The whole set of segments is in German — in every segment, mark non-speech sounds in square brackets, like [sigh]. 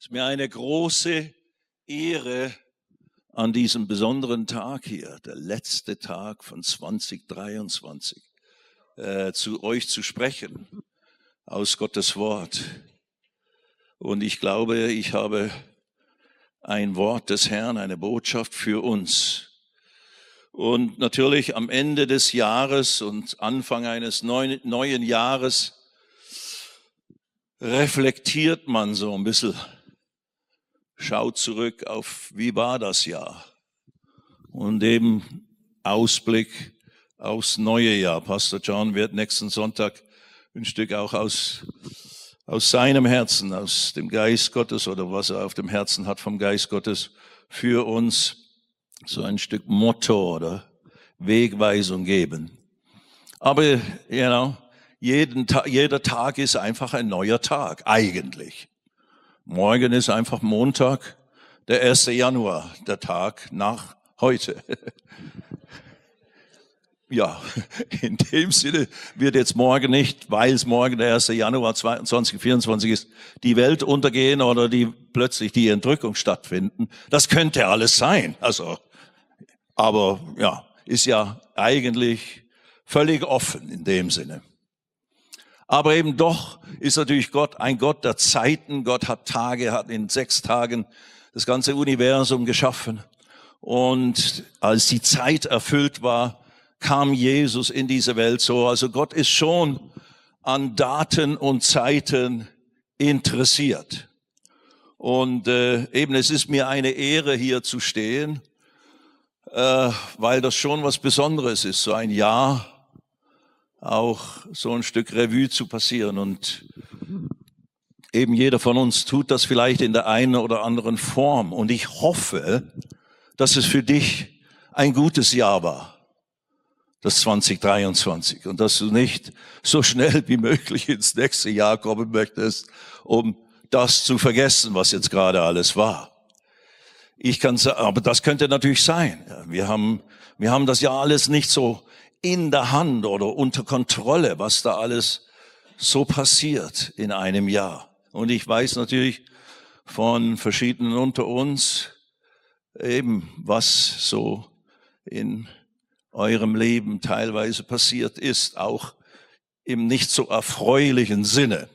Es ist mir eine große Ehre, an diesem besonderen Tag hier, der letzte Tag von 2023, äh, zu euch zu sprechen aus Gottes Wort. Und ich glaube, ich habe ein Wort des Herrn, eine Botschaft für uns. Und natürlich am Ende des Jahres und Anfang eines neuen, neuen Jahres reflektiert man so ein bisschen schaut zurück auf, wie war das Jahr? Und eben Ausblick aufs neue Jahr. Pastor John wird nächsten Sonntag ein Stück auch aus, aus seinem Herzen, aus dem Geist Gottes oder was er auf dem Herzen hat vom Geist Gottes für uns so ein Stück Motto oder Wegweisung geben. Aber, you know, jeden Tag, jeder Tag ist einfach ein neuer Tag, eigentlich. Morgen ist einfach Montag, der 1. Januar, der Tag nach heute. [laughs] Ja, in dem Sinne wird jetzt morgen nicht, weil es morgen der 1. Januar 2024 ist, die Welt untergehen oder die plötzlich die Entrückung stattfinden. Das könnte alles sein. Also, aber ja, ist ja eigentlich völlig offen in dem Sinne. Aber eben doch ist natürlich Gott ein Gott der Zeiten. Gott hat Tage, hat in sechs Tagen das ganze Universum geschaffen. Und als die Zeit erfüllt war, kam Jesus in diese Welt so. Also Gott ist schon an Daten und Zeiten interessiert. Und äh, eben es ist mir eine Ehre, hier zu stehen, äh, weil das schon was Besonderes ist, so ein Jahr auch so ein Stück Revue zu passieren. Und eben jeder von uns tut das vielleicht in der einen oder anderen Form. Und ich hoffe, dass es für dich ein gutes Jahr war, das 2023. Und dass du nicht so schnell wie möglich ins nächste Jahr kommen möchtest, um das zu vergessen, was jetzt gerade alles war. Ich kann sagen, aber das könnte natürlich sein. Wir haben, wir haben das ja alles nicht so in der Hand oder unter Kontrolle, was da alles so passiert in einem Jahr. Und ich weiß natürlich von verschiedenen unter uns eben, was so in eurem Leben teilweise passiert ist, auch im nicht so erfreulichen Sinne.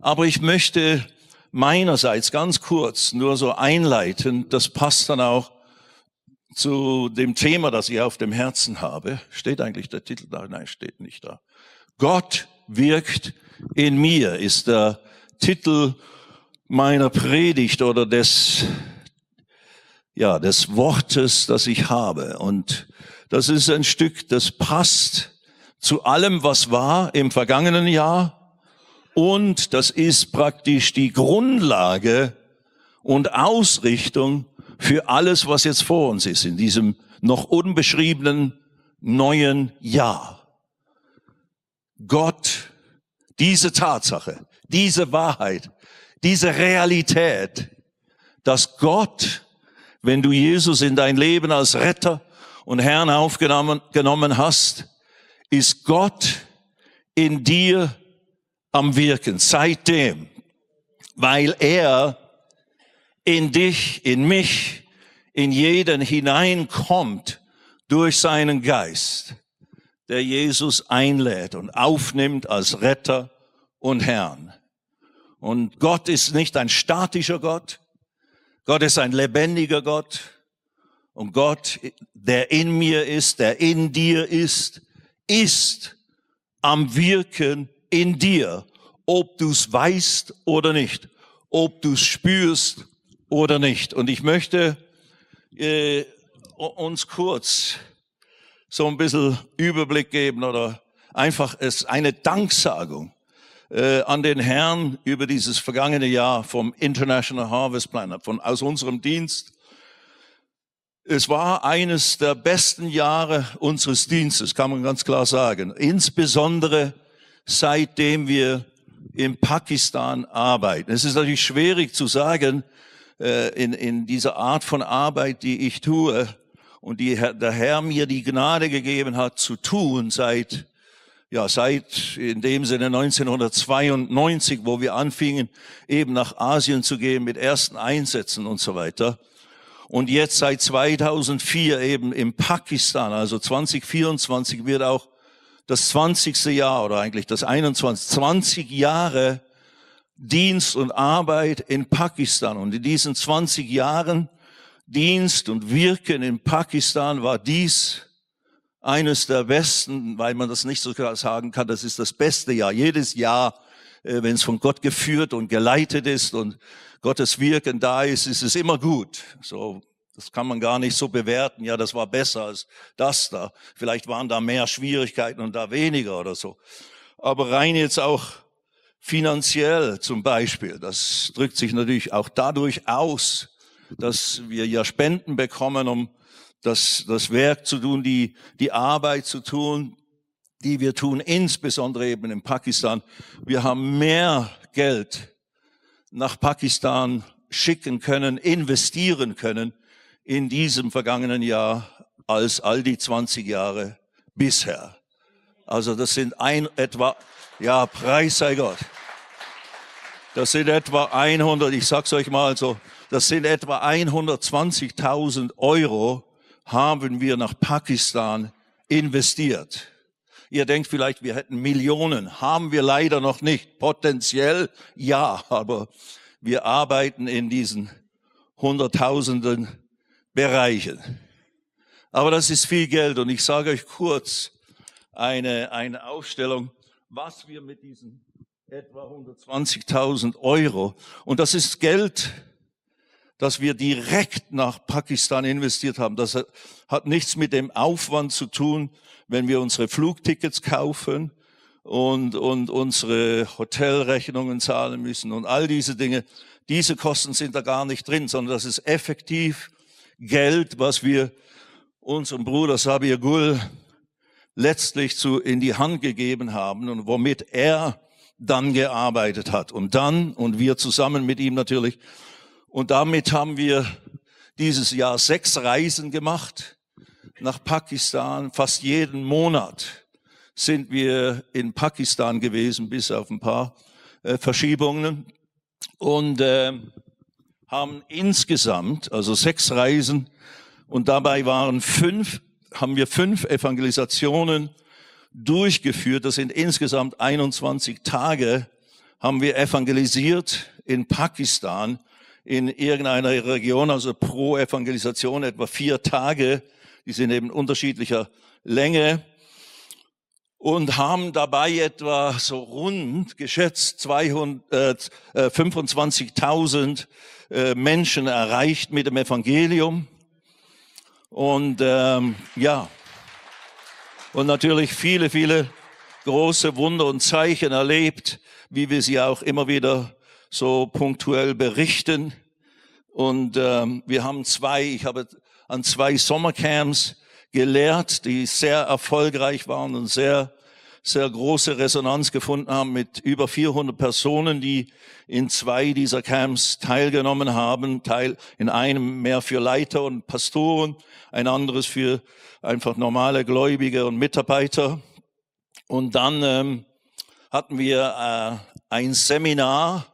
Aber ich möchte meinerseits ganz kurz nur so einleiten, das passt dann auch zu dem Thema, das ich auf dem Herzen habe. Steht eigentlich der Titel da? Nein, steht nicht da. Gott wirkt in mir ist der Titel meiner Predigt oder des, ja, des Wortes, das ich habe. Und das ist ein Stück, das passt zu allem, was war im vergangenen Jahr. Und das ist praktisch die Grundlage und Ausrichtung für alles, was jetzt vor uns ist, in diesem noch unbeschriebenen neuen Jahr. Gott, diese Tatsache, diese Wahrheit, diese Realität, dass Gott, wenn du Jesus in dein Leben als Retter und Herrn aufgenommen genommen hast, ist Gott in dir am Wirken seitdem, weil er in dich, in mich, in jeden hineinkommt durch seinen Geist, der Jesus einlädt und aufnimmt als Retter und Herrn. Und Gott ist nicht ein statischer Gott. Gott ist ein lebendiger Gott. Und Gott, der in mir ist, der in dir ist, ist am Wirken in dir, ob du es weißt oder nicht, ob du es spürst oder nicht. Und ich möchte äh, uns kurz so ein bisschen Überblick geben oder einfach es eine Danksagung äh, an den Herrn über dieses vergangene Jahr vom International Harvest Plan, von aus unserem Dienst. Es war eines der besten Jahre unseres Dienstes, kann man ganz klar sagen. Insbesondere seitdem wir in Pakistan arbeiten. Es ist natürlich schwierig zu sagen, äh, in, in dieser Art von Arbeit, die ich tue und die der Herr mir die Gnade gegeben hat zu tun seit ja, seit in dem Sinne 1992, wo wir anfingen, eben nach Asien zu gehen mit ersten Einsätzen und so weiter. Und jetzt seit 2004 eben in Pakistan, also 2024 wird auch das 20. Jahr oder eigentlich das 21, 20 Jahre Dienst und Arbeit in Pakistan. Und in diesen 20 Jahren Dienst und Wirken in Pakistan war dies eines der besten, weil man das nicht so sagen kann, das ist das beste Jahr. Jedes Jahr, äh, wenn es von Gott geführt und geleitet ist und Gottes Wirken da ist, ist es immer gut. So, das kann man gar nicht so bewerten. Ja, das war besser als das da. Vielleicht waren da mehr Schwierigkeiten und da weniger oder so. Aber rein jetzt auch finanziell zum Beispiel, das drückt sich natürlich auch dadurch aus, dass wir ja Spenden bekommen, um das, das Werk zu tun, die, die Arbeit zu tun, die wir tun, insbesondere eben in Pakistan. Wir haben mehr Geld nach Pakistan schicken können, investieren können in diesem vergangenen Jahr als all die 20 Jahre bisher. Also das sind ein etwa, ja, Preis sei Gott. Das sind etwa 100, ich sag's euch mal so, das sind etwa 120.000 Euro, haben wir nach Pakistan investiert. Ihr denkt vielleicht, wir hätten Millionen. Haben wir leider noch nicht. Potenziell ja, aber wir arbeiten in diesen Hunderttausenden Bereichen. Aber das ist viel Geld und ich sage euch kurz eine, eine Aufstellung, was wir mit diesen etwa 120.000 Euro, und das ist Geld, dass wir direkt nach Pakistan investiert haben. Das hat nichts mit dem Aufwand zu tun, wenn wir unsere Flugtickets kaufen und, und unsere Hotelrechnungen zahlen müssen und all diese Dinge. Diese Kosten sind da gar nicht drin, sondern das ist effektiv Geld, was wir unserem Bruder Sabir Gul letztlich zu, in die Hand gegeben haben und womit er dann gearbeitet hat. Und dann, und wir zusammen mit ihm natürlich, und damit haben wir dieses Jahr sechs Reisen gemacht nach Pakistan. Fast jeden Monat sind wir in Pakistan gewesen, bis auf ein paar äh, Verschiebungen. Und äh, haben insgesamt, also sechs Reisen, und dabei waren fünf, haben wir fünf Evangelisationen durchgeführt. Das sind insgesamt 21 Tage, haben wir evangelisiert in Pakistan in irgendeiner Region, also pro Evangelisation etwa vier Tage. Die sind eben unterschiedlicher Länge und haben dabei etwa so rund geschätzt 200, äh, 25.000 äh, Menschen erreicht mit dem Evangelium. Und ähm, ja, und natürlich viele, viele große Wunder und Zeichen erlebt, wie wir sie auch immer wieder so punktuell berichten. Und ähm, wir haben zwei, ich habe an zwei Sommercamps gelehrt, die sehr erfolgreich waren und sehr, sehr große Resonanz gefunden haben mit über 400 Personen, die in zwei dieser Camps teilgenommen haben. Teil in einem mehr für Leiter und Pastoren, ein anderes für einfach normale Gläubige und Mitarbeiter. Und dann ähm, hatten wir äh, ein Seminar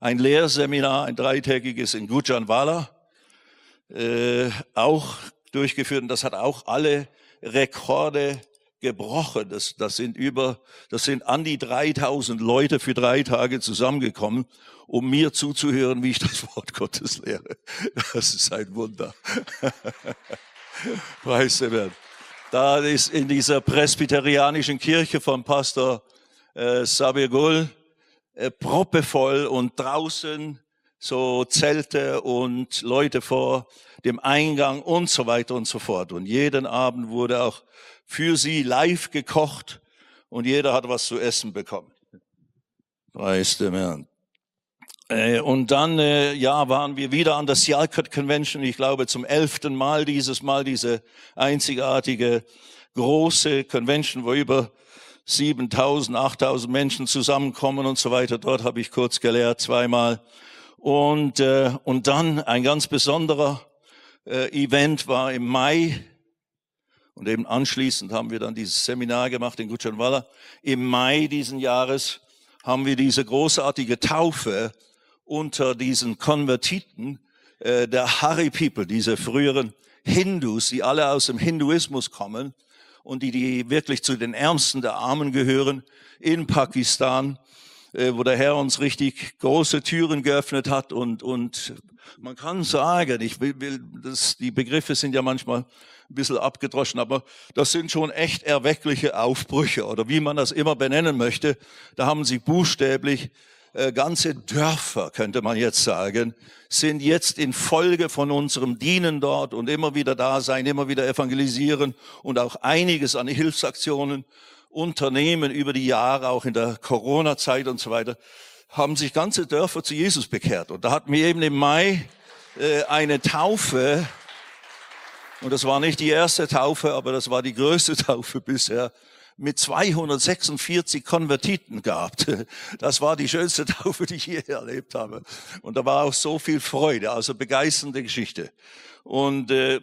ein Lehrseminar, ein dreitägiges in Gujanwala, äh, auch durchgeführt. Und das hat auch alle Rekorde gebrochen. Das, das sind über, das sind an die 3000 Leute für drei Tage zusammengekommen, um mir zuzuhören, wie ich das Wort Gottes lehre. Das ist ein Wunder. [laughs] Preis der Da ist in dieser presbyterianischen Kirche von Pastor äh, Sabir Gul äh, proppevoll und draußen so Zelte und Leute vor dem Eingang und so weiter und so fort. Und jeden Abend wurde auch für sie live gekocht und jeder hat was zu essen bekommen. Preis dem Herrn. Äh, und dann, äh, ja, waren wir wieder an der Sialkot Convention, ich glaube zum elften Mal dieses Mal, diese einzigartige große Convention, wo über 7000, 8000 Menschen zusammenkommen und so weiter. Dort habe ich kurz gelehrt, zweimal. Und, äh, und dann ein ganz besonderer äh, Event war im Mai. Und eben anschließend haben wir dann dieses Seminar gemacht in Gutschanwalla. Im Mai diesen Jahres haben wir diese großartige Taufe unter diesen Konvertiten äh, der Hari People, diese früheren Hindus, die alle aus dem Hinduismus kommen und die, die wirklich zu den Ärmsten der Armen gehören in Pakistan, wo der Herr uns richtig große Türen geöffnet hat und, und man kann sagen, ich will, will das, die Begriffe sind ja manchmal ein bisschen abgedroschen, aber das sind schon echt erweckliche Aufbrüche oder wie man das immer benennen möchte. Da haben sie buchstäblich äh, ganze Dörfer, könnte man jetzt sagen, sind jetzt in Folge von unserem Dienen dort und immer wieder da sein, immer wieder evangelisieren und auch einiges an Hilfsaktionen unternehmen über die Jahre, auch in der Corona-Zeit und so weiter, haben sich ganze Dörfer zu Jesus bekehrt. Und da hatten wir eben im Mai äh, eine Taufe, und das war nicht die erste Taufe, aber das war die größte [laughs] Taufe bisher, mit 246 Konvertiten gehabt. Das war die schönste Taufe, die ich je erlebt habe. Und da war auch so viel Freude, also begeisternde Geschichte. Und, äh,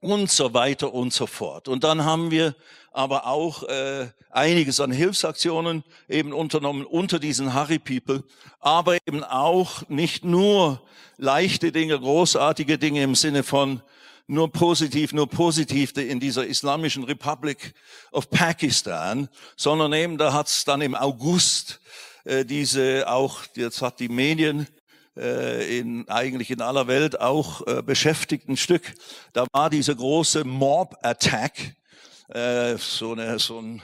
und so weiter und so fort. Und dann haben wir aber auch äh, einiges an Hilfsaktionen eben unternommen unter diesen Harry People, aber eben auch nicht nur leichte Dinge, großartige Dinge im Sinne von nur positiv, nur positiv in dieser Islamischen Republic of Pakistan, sondern eben da hat es dann im August äh, diese auch, jetzt hat die Medien äh, in, eigentlich in aller Welt auch äh, beschäftigt ein Stück. Da war diese große Mob-Attack, äh, so, eine, so, ein,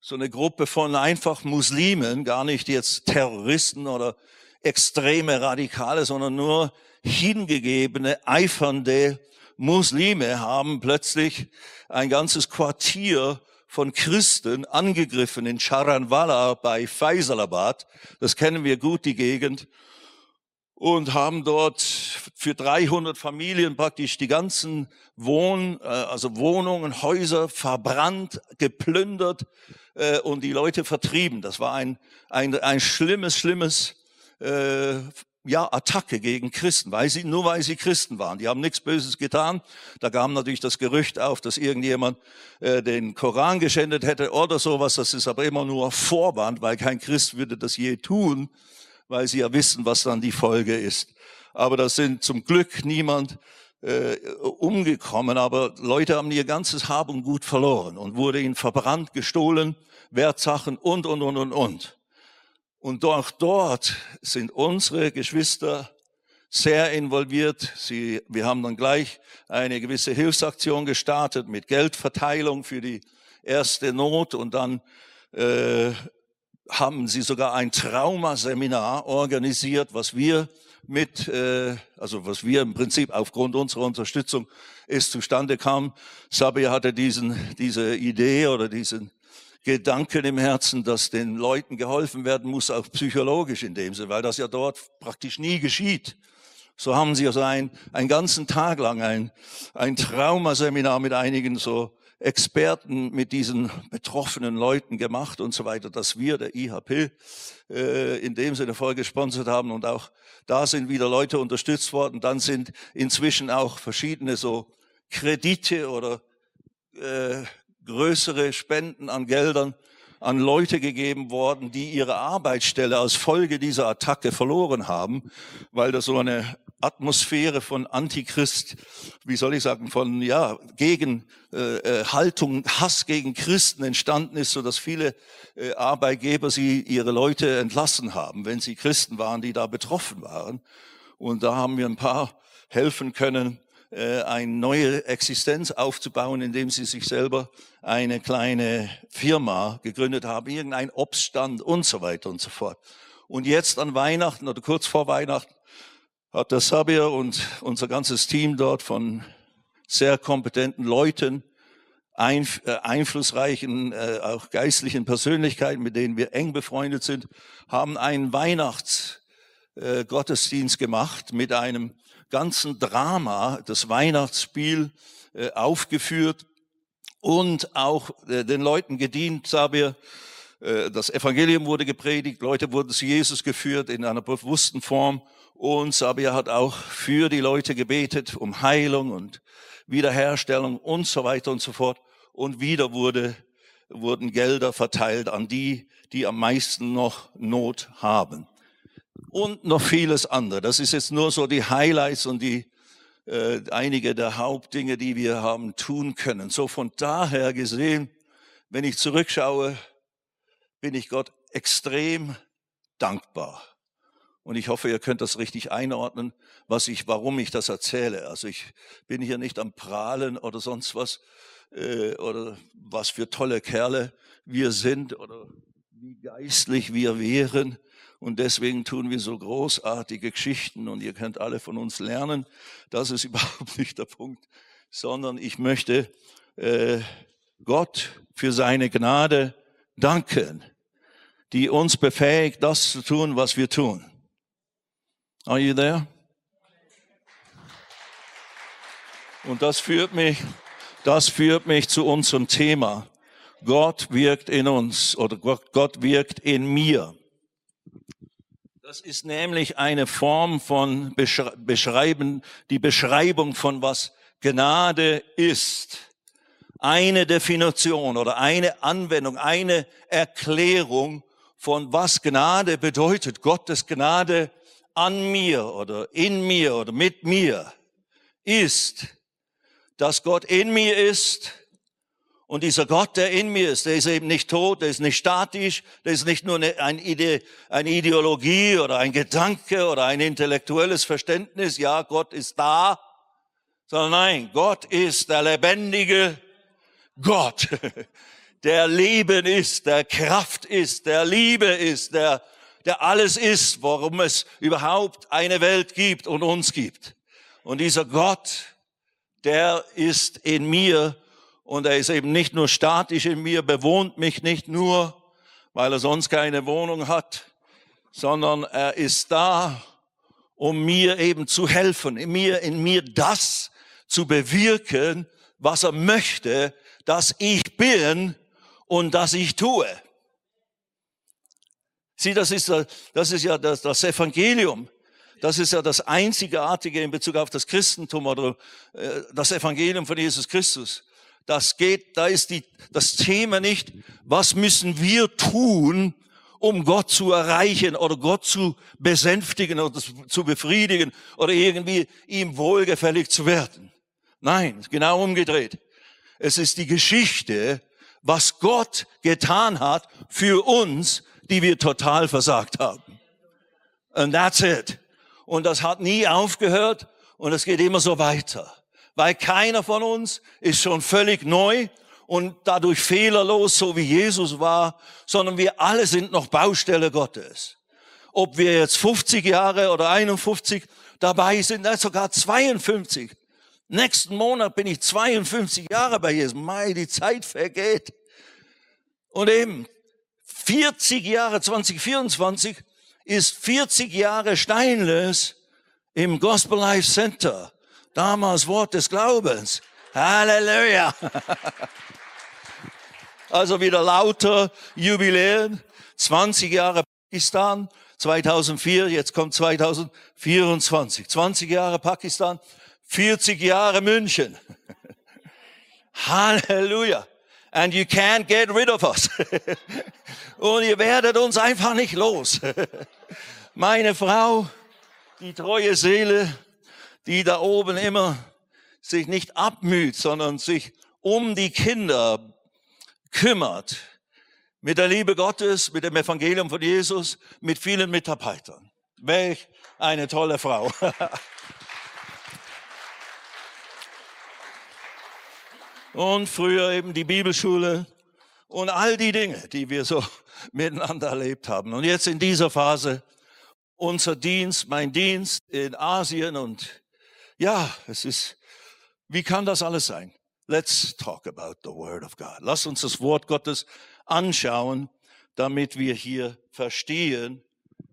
so eine Gruppe von einfach Muslimen, gar nicht jetzt Terroristen oder extreme Radikale, sondern nur hingegebene, eifernde Muslime haben plötzlich ein ganzes Quartier von Christen angegriffen in Charanwala bei Faisalabad. Das kennen wir gut, die Gegend. Und haben dort für 300 Familien praktisch die ganzen Wohn, äh, also Wohnungen, Häuser verbrannt, geplündert äh, und die Leute vertrieben. Das war ein, ein, ein schlimmes, schlimmes äh, ja, Attacke gegen Christen, weil sie, nur weil sie Christen waren. Die haben nichts Böses getan. Da kam natürlich das Gerücht auf, dass irgendjemand äh, den Koran geschändet hätte oder sowas. Das ist aber immer nur Vorwand, weil kein Christ würde das je tun, weil sie ja wissen, was dann die Folge ist. Aber das sind zum Glück niemand äh, umgekommen, aber Leute haben ihr ganzes Hab und Gut verloren und wurde ihnen verbrannt, gestohlen, Wertsachen und, und, und, und, und. Und auch dort sind unsere Geschwister sehr involviert. Sie, wir haben dann gleich eine gewisse Hilfsaktion gestartet mit Geldverteilung für die erste Not und dann äh, haben sie sogar ein Traumaseminar organisiert, was wir mit, äh, also was wir im Prinzip aufgrund unserer Unterstützung ist zustande kam. Sabia hatte diesen, diese Idee oder diesen Gedanken im Herzen, dass den Leuten geholfen werden muss, auch psychologisch in dem Sinne, weil das ja dort praktisch nie geschieht. So haben sie also ein, einen ganzen Tag lang ein, ein Traumaseminar mit einigen so Experten mit diesen betroffenen Leuten gemacht und so weiter, dass wir, der IHP, äh, in dem Sinne voll gesponsert haben und auch da sind wieder Leute unterstützt worden. Dann sind inzwischen auch verschiedene so Kredite oder äh, größere Spenden an Geldern an Leute gegeben worden, die ihre Arbeitsstelle als Folge dieser Attacke verloren haben, weil da so eine Atmosphäre von Antichrist, wie soll ich sagen, von ja gegen äh, äh, Haltung, Hass gegen Christen entstanden ist, so dass viele äh, Arbeitgeber sie ihre Leute entlassen haben, wenn sie Christen waren, die da betroffen waren. Und da haben wir ein paar helfen können, äh, eine neue Existenz aufzubauen, indem sie sich selber eine kleine Firma gegründet haben, irgendein Obststand und so weiter und so fort. Und jetzt an Weihnachten oder kurz vor Weihnachten hat der Sabir und unser ganzes Team dort von sehr kompetenten Leuten, äh, einflussreichen, äh, auch geistlichen Persönlichkeiten, mit denen wir eng befreundet sind, haben einen Weihnachtsgottesdienst gemacht mit einem ganzen Drama, das Weihnachtsspiel äh, aufgeführt und auch äh, den Leuten gedient, Sabir, äh, das Evangelium wurde gepredigt, Leute wurden zu Jesus geführt in einer bewussten Form. Und Sabia hat auch für die Leute gebetet, um Heilung und Wiederherstellung und so weiter und so fort. Und wieder wurde, wurden Gelder verteilt an die, die am meisten noch Not haben. Und noch vieles andere. Das ist jetzt nur so die Highlights und die äh, einige der Hauptdinge, die wir haben tun können. So von daher gesehen, wenn ich zurückschaue, bin ich Gott extrem dankbar. Und ich hoffe, ihr könnt das richtig einordnen, was ich, warum ich das erzähle. Also ich bin hier nicht am Prahlen oder sonst was, äh, oder was für tolle Kerle wir sind oder wie geistlich wir wären. Und deswegen tun wir so großartige Geschichten und ihr könnt alle von uns lernen. Das ist [laughs] überhaupt nicht der Punkt, sondern ich möchte äh, Gott für seine Gnade danken die uns befähigt, das zu tun, was wir tun. Are you there? Und das führt mich, das führt mich zu unserem Thema. Gott wirkt in uns oder Gott, Gott wirkt in mir. Das ist nämlich eine Form von Beschreiben, die Beschreibung von was Gnade ist. Eine Definition oder eine Anwendung, eine Erklärung von was Gnade bedeutet. Gottes Gnade an mir oder in mir oder mit mir ist, dass Gott in mir ist und dieser Gott, der in mir ist, der ist eben nicht tot, der ist nicht statisch, der ist nicht nur eine, eine Ideologie oder ein Gedanke oder ein intellektuelles Verständnis, ja, Gott ist da, sondern nein, Gott ist der lebendige Gott. [laughs] der Leben ist, der Kraft ist, der Liebe ist, der, der alles ist, warum es überhaupt eine Welt gibt und uns gibt. Und dieser Gott, der ist in mir und er ist eben nicht nur statisch in mir, bewohnt mich nicht nur, weil er sonst keine Wohnung hat, sondern er ist da, um mir eben zu helfen, in mir, in mir das zu bewirken, was er möchte, dass ich bin, und das ich tue. Sieh, das ist, das ist ja das, das Evangelium. Das ist ja das Einzigartige in Bezug auf das Christentum oder äh, das Evangelium von Jesus Christus. Das geht, da ist die, das Thema nicht, was müssen wir tun, um Gott zu erreichen oder Gott zu besänftigen oder zu befriedigen oder irgendwie ihm wohlgefällig zu werden. Nein, genau umgedreht. Es ist die Geschichte was Gott getan hat für uns, die wir total versagt haben. And that's it. Und das hat nie aufgehört und es geht immer so weiter. Weil keiner von uns ist schon völlig neu und dadurch fehlerlos, so wie Jesus war, sondern wir alle sind noch Baustelle Gottes. Ob wir jetzt 50 Jahre oder 51 dabei sind, sogar 52. Nächsten Monat bin ich 52 Jahre bei Jesus. Mai, die Zeit vergeht. Und eben 40 Jahre, 2024 ist 40 Jahre Steinlös im Gospel Life Center. Damals Wort des Glaubens. Halleluja. [laughs] Also wieder lauter Jubiläen. 20 Jahre Pakistan, 2004, jetzt kommt 2024. 20 Jahre Pakistan, 40 Jahre München. [laughs] Halleluja. And you can't get rid of us. [laughs] Und ihr werdet uns einfach nicht los. Meine Frau, die treue Seele, die da oben immer sich nicht abmüht, sondern sich um die Kinder kümmert. Mit der Liebe Gottes, mit dem Evangelium von Jesus, mit vielen Mitarbeitern. Welch eine tolle Frau. [laughs] und früher eben die Bibelschule und all die Dinge, die wir so [laughs] miteinander erlebt haben. Und jetzt in dieser Phase unser Dienst, mein Dienst in Asien und ja, es ist, wie kann das alles sein? Let's talk about the Word of God. Lass uns das Wort Gottes anschauen, damit wir hier verstehen,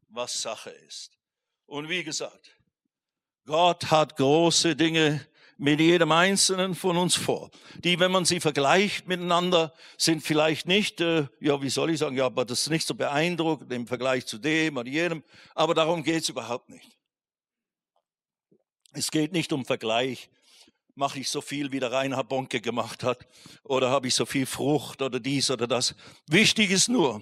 was Sache ist. Und wie gesagt, Gott hat große Dinge mit jedem Einzelnen von uns vor. Die, wenn man sie vergleicht miteinander, sind vielleicht nicht, äh, ja, wie soll ich sagen, ja, aber das ist nicht so beeindruckend im Vergleich zu dem oder jenem. Aber darum geht's überhaupt nicht. Es geht nicht um Vergleich. Mache ich so viel, wie der Reinhard Bonke gemacht hat? Oder habe ich so viel Frucht oder dies oder das? Wichtig ist nur,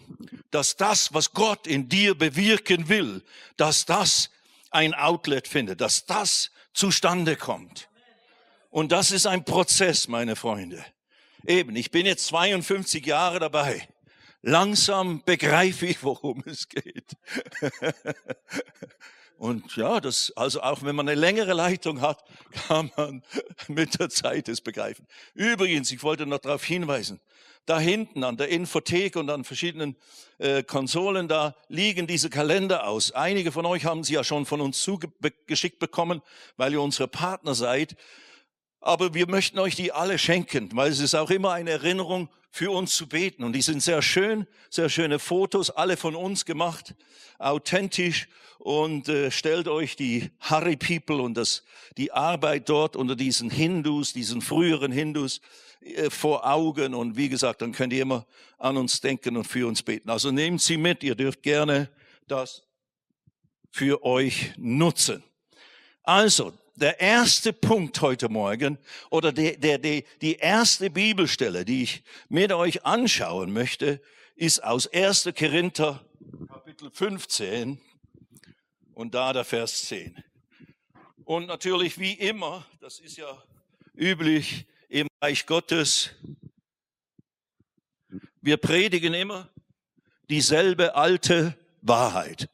dass das, was Gott in dir bewirken will, dass das ein Outlet findet, dass das zustande kommt. Und das ist ein Prozess, meine Freunde. Eben, ich bin jetzt 52 Jahre dabei. Langsam begreife ich, worum es geht. [laughs] Und ja, das, also auch wenn man eine längere Leitung hat, kann man [laughs] mit der Zeit es begreifen. Übrigens, ich wollte noch darauf hinweisen, da hinten an der Infothek und an verschiedenen äh, Konsolen, da liegen diese Kalender aus. Einige von euch haben sie ja schon von uns zugeschickt bekommen, weil ihr unsere Partner seid. Aber wir möchten euch die alle schenken, weil es ist auch immer eine Erinnerung für uns zu beten. Und die sind sehr schön, sehr schöne Fotos, alle von uns gemacht, authentisch. Und äh, stellt euch die Harry People und das, die Arbeit dort unter diesen Hindus, diesen früheren Hindus äh, vor Augen. Und wie gesagt, dann könnt ihr immer an uns denken und für uns beten. Also nehmt sie mit, ihr dürft gerne das für euch nutzen. Also, der erste Punkt heute Morgen oder der, der, der, die erste Bibelstelle, die ich mit euch anschauen möchte, ist aus 1. Korinther Kapitel 15 und da der Vers 10. Und natürlich wie immer, das ist ja üblich im Reich Gottes, wir predigen immer dieselbe alte Wahrheit.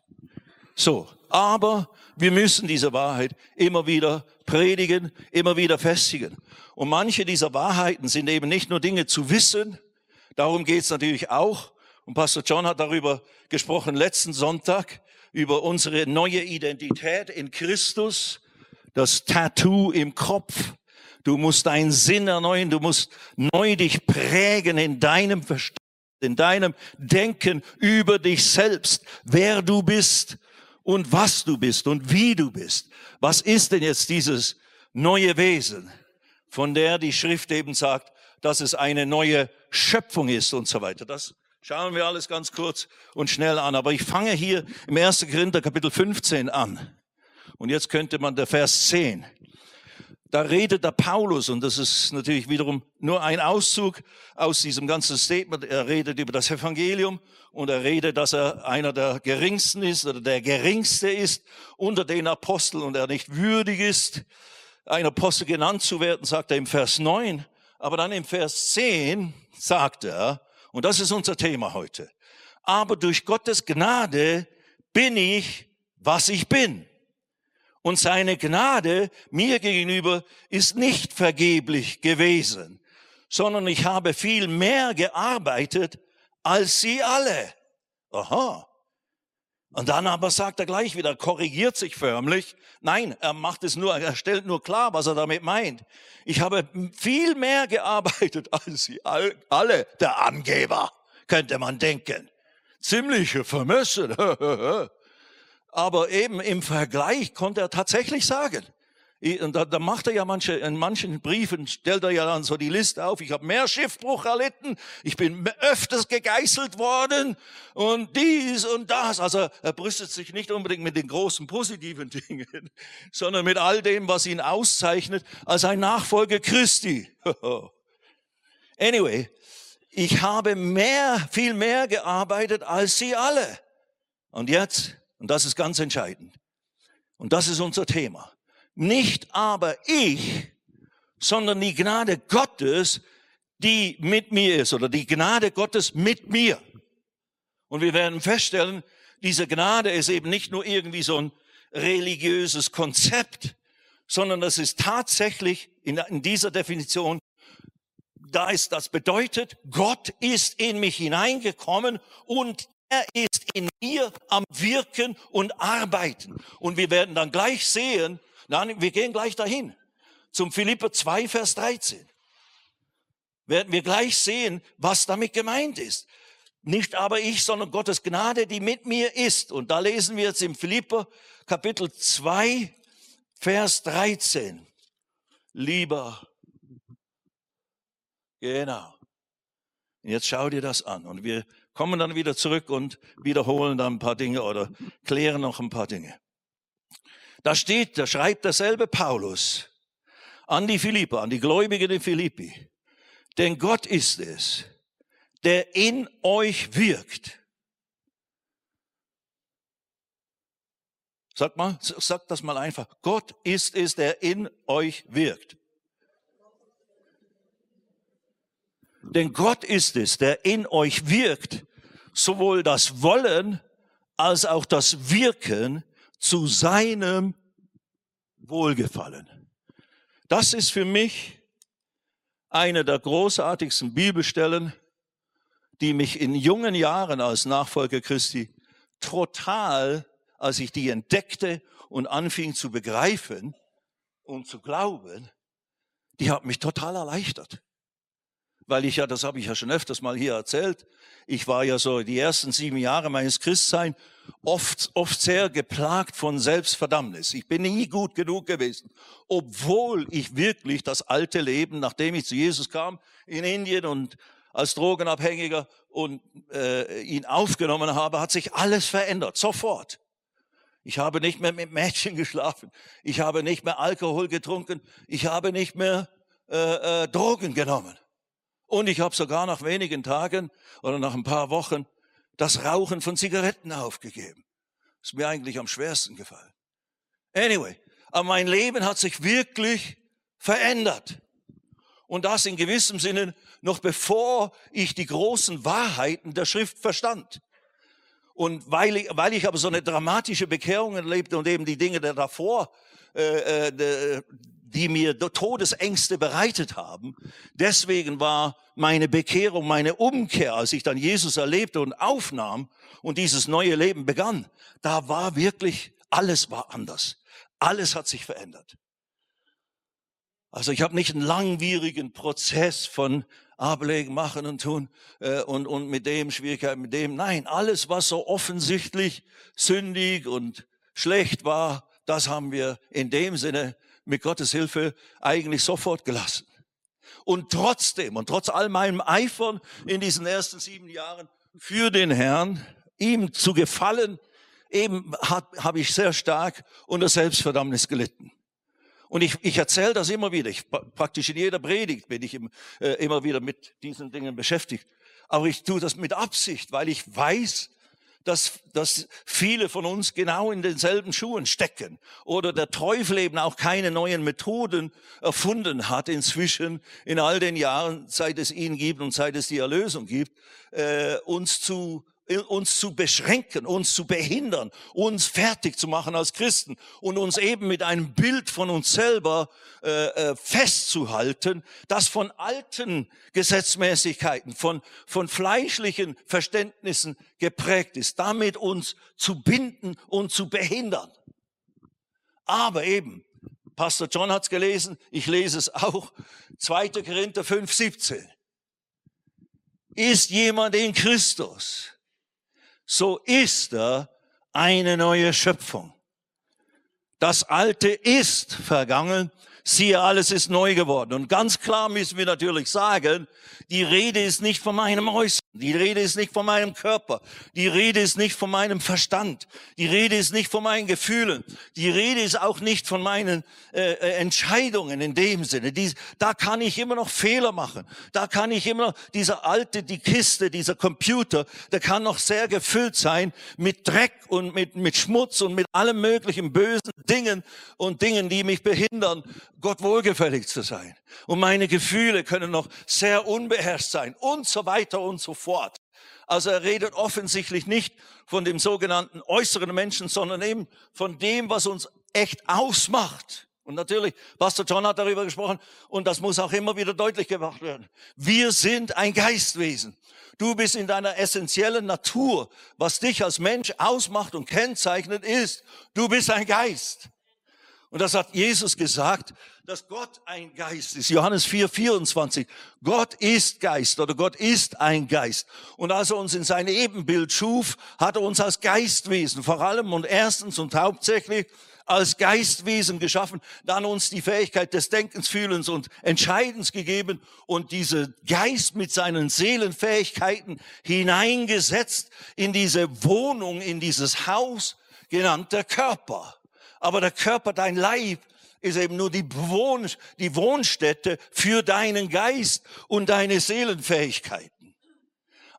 So, aber wir müssen diese Wahrheit immer wieder predigen, immer wieder festigen. Und manche dieser Wahrheiten sind eben nicht nur Dinge zu wissen, darum geht es natürlich auch. Und Pastor John hat darüber gesprochen letzten Sonntag, über unsere neue Identität in Christus, das Tattoo im Kopf. Du musst deinen Sinn erneuern, du musst neu dich prägen in deinem Verstand, in deinem Denken über dich selbst, wer du bist und was du bist und wie du bist. Was ist denn jetzt dieses neue Wesen, von der die Schrift eben sagt, dass es eine neue Schöpfung ist und so weiter. Das schauen wir alles ganz kurz und schnell an. Aber ich fange hier im 1. Korinther Kapitel 15 an. Und jetzt könnte man der Vers 10 da redet der Paulus, und das ist natürlich wiederum nur ein Auszug aus diesem ganzen Statement, er redet über das Evangelium und er redet, dass er einer der geringsten ist oder der geringste ist unter den Aposteln und er nicht würdig ist, ein Apostel genannt zu werden, sagt er im Vers 9. Aber dann im Vers 10 sagt er, und das ist unser Thema heute, aber durch Gottes Gnade bin ich, was ich bin. Und seine Gnade mir gegenüber ist nicht vergeblich gewesen, sondern ich habe viel mehr gearbeitet als sie alle. Aha. Und dann aber sagt er gleich wieder, korrigiert sich förmlich. Nein, er macht es nur, er stellt nur klar, was er damit meint. Ich habe viel mehr gearbeitet als sie alle, der Angeber, könnte man denken. Ziemliche Vermessen. [laughs] Aber eben im Vergleich konnte er tatsächlich sagen, und da, da macht er ja manche, in manchen Briefen stellt er ja dann so die Liste auf. Ich habe mehr Schiffbruch erlitten, ich bin öfters gegeißelt worden und dies und das. Also er brüstet sich nicht unbedingt mit den großen positiven [laughs] Dingen, sondern mit all dem, was ihn auszeichnet als ein Nachfolger Christi. [laughs] anyway, ich habe mehr, viel mehr gearbeitet als sie alle. Und jetzt und das ist ganz entscheidend. Und das ist unser Thema. Nicht aber ich, sondern die Gnade Gottes, die mit mir ist oder die Gnade Gottes mit mir. Und wir werden feststellen, diese Gnade ist eben nicht nur irgendwie so ein religiöses Konzept, sondern das ist tatsächlich in, in dieser Definition, da ist, das bedeutet, Gott ist in mich hineingekommen und er ist in mir am Wirken und Arbeiten. Und wir werden dann gleich sehen, nein, wir gehen gleich dahin, zum Philippe 2, Vers 13. Werden wir gleich sehen, was damit gemeint ist. Nicht aber ich, sondern Gottes Gnade, die mit mir ist. Und da lesen wir jetzt im Philippe Kapitel 2, Vers 13. lieber. Genau. Jetzt schau dir das an. Und wir kommen dann wieder zurück und wiederholen dann ein paar Dinge oder klären noch ein paar Dinge. Da steht, da schreibt derselbe Paulus an die Philipper, an die Gläubigen in Philippi. Denn Gott ist es, der in euch wirkt. Sag mal, sag das mal einfach. Gott ist es, der in euch wirkt. Denn Gott ist es, der in euch wirkt, sowohl das Wollen als auch das Wirken zu seinem Wohlgefallen. Das ist für mich eine der großartigsten Bibelstellen, die mich in jungen Jahren als Nachfolger Christi total, als ich die entdeckte und anfing zu begreifen und zu glauben, die hat mich total erleichtert weil ich ja, das habe ich ja schon öfters mal hier erzählt, ich war ja so die ersten sieben Jahre meines Christseins oft, oft sehr geplagt von Selbstverdammnis. Ich bin nie gut genug gewesen, obwohl ich wirklich das alte Leben, nachdem ich zu Jesus kam, in Indien und als Drogenabhängiger und äh, ihn aufgenommen habe, hat sich alles verändert, sofort. Ich habe nicht mehr mit Mädchen geschlafen. Ich habe nicht mehr Alkohol getrunken. Ich habe nicht mehr äh, äh, Drogen genommen. Und ich habe sogar nach wenigen Tagen oder nach ein paar Wochen das Rauchen von Zigaretten aufgegeben. Ist mir eigentlich am schwersten gefallen. Anyway, aber mein Leben hat sich wirklich verändert. Und das in gewissem Sinne noch bevor ich die großen Wahrheiten der Schrift verstand. Und weil ich, weil ich aber so eine dramatische Bekehrung erlebte und eben die Dinge der davor, äh, äh, die mir Todesängste bereitet haben. Deswegen war meine Bekehrung, meine Umkehr, als ich dann Jesus erlebte und aufnahm und dieses neue Leben begann, da war wirklich, alles war anders. Alles hat sich verändert. Also ich habe nicht einen langwierigen Prozess von ablegen, machen und tun äh, und, und mit dem Schwierigkeiten, mit dem. Nein, alles, was so offensichtlich sündig und schlecht war, das haben wir in dem Sinne mit Gottes Hilfe eigentlich sofort gelassen. Und trotzdem und trotz all meinem Eifern in diesen ersten sieben Jahren für den Herrn, ihm zu gefallen, eben habe ich sehr stark unter Selbstverdammnis gelitten. Und ich, ich erzähle das immer wieder. Ich, praktisch in jeder Predigt bin ich im, äh, immer wieder mit diesen Dingen beschäftigt. Aber ich tue das mit Absicht, weil ich weiß, dass, dass viele von uns genau in denselben Schuhen stecken oder der Teufel eben auch keine neuen Methoden erfunden hat inzwischen in all den Jahren, seit es ihn gibt und seit es die Erlösung gibt, äh, uns zu uns zu beschränken, uns zu behindern, uns fertig zu machen als Christen und uns eben mit einem Bild von uns selber äh, äh, festzuhalten, das von alten Gesetzmäßigkeiten, von, von fleischlichen Verständnissen geprägt ist, damit uns zu binden und zu behindern. Aber eben, Pastor John hat's gelesen, ich lese es auch, 2. Korinther 5, 17. Ist jemand in Christus, so ist er eine neue Schöpfung. Das Alte ist vergangen, siehe, alles ist neu geworden. Und ganz klar müssen wir natürlich sagen, die Rede ist nicht von meinem Äußeren, die Rede ist nicht von meinem Körper, die Rede ist nicht von meinem Verstand, die Rede ist nicht von meinen Gefühlen, die Rede ist auch nicht von meinen äh, äh Entscheidungen in dem Sinne. Die, da kann ich immer noch Fehler machen, da kann ich immer noch, dieser alte, die Kiste, dieser Computer, der kann noch sehr gefüllt sein mit Dreck und mit, mit Schmutz und mit allem möglichen bösen Dingen und Dingen, die mich behindern, Gott wohlgefällig zu sein. Und meine Gefühle können noch sehr unbeherrscht sein und so weiter und so fort. Also er redet offensichtlich nicht von dem sogenannten äußeren Menschen, sondern eben von dem, was uns echt ausmacht. Und natürlich, Pastor John hat darüber gesprochen und das muss auch immer wieder deutlich gemacht werden. Wir sind ein Geistwesen. Du bist in deiner essentiellen Natur, was dich als Mensch ausmacht und kennzeichnet ist. Du bist ein Geist. Und das hat Jesus gesagt, dass Gott ein Geist ist. Johannes 4, 24. Gott ist Geist oder Gott ist ein Geist. Und als er uns in sein Ebenbild schuf, hat er uns als Geistwesen vor allem und erstens und hauptsächlich als Geistwesen geschaffen, dann uns die Fähigkeit des Denkens, Fühlens und Entscheidens gegeben und diese Geist mit seinen Seelenfähigkeiten hineingesetzt in diese Wohnung, in dieses Haus, genannt der Körper. Aber der Körper, dein Leib, ist eben nur die, Wohn die Wohnstätte für deinen Geist und deine Seelenfähigkeiten.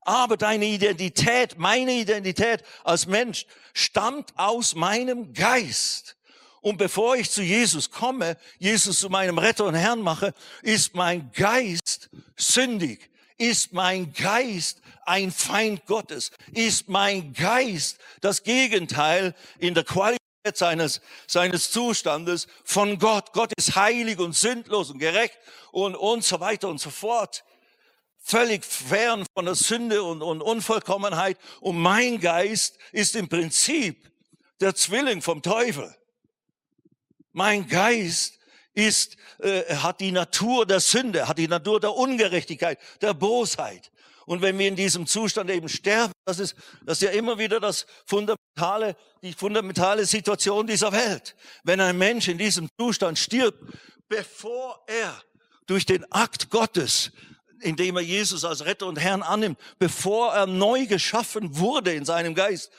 Aber deine Identität, meine Identität als Mensch stammt aus meinem Geist. Und bevor ich zu Jesus komme, Jesus zu meinem Retter und Herrn mache, ist mein Geist sündig, ist mein Geist ein Feind Gottes, ist mein Geist das Gegenteil in der Qualität seines, seines Zustandes von Gott. Gott ist heilig und sündlos und gerecht und, und so weiter und so fort. Völlig fern von der Sünde und, und Unvollkommenheit. Und mein Geist ist im Prinzip der Zwilling vom Teufel. Mein Geist ist, äh, hat die Natur der Sünde, hat die Natur der Ungerechtigkeit, der Bosheit. Und wenn wir in diesem Zustand eben sterben, das ist, das ist ja immer wieder das fundamentale, die fundamentale Situation dieser Welt. Wenn ein Mensch in diesem Zustand stirbt, bevor er durch den Akt Gottes, indem er Jesus als Retter und Herrn annimmt, bevor er neu geschaffen wurde in seinem Geist,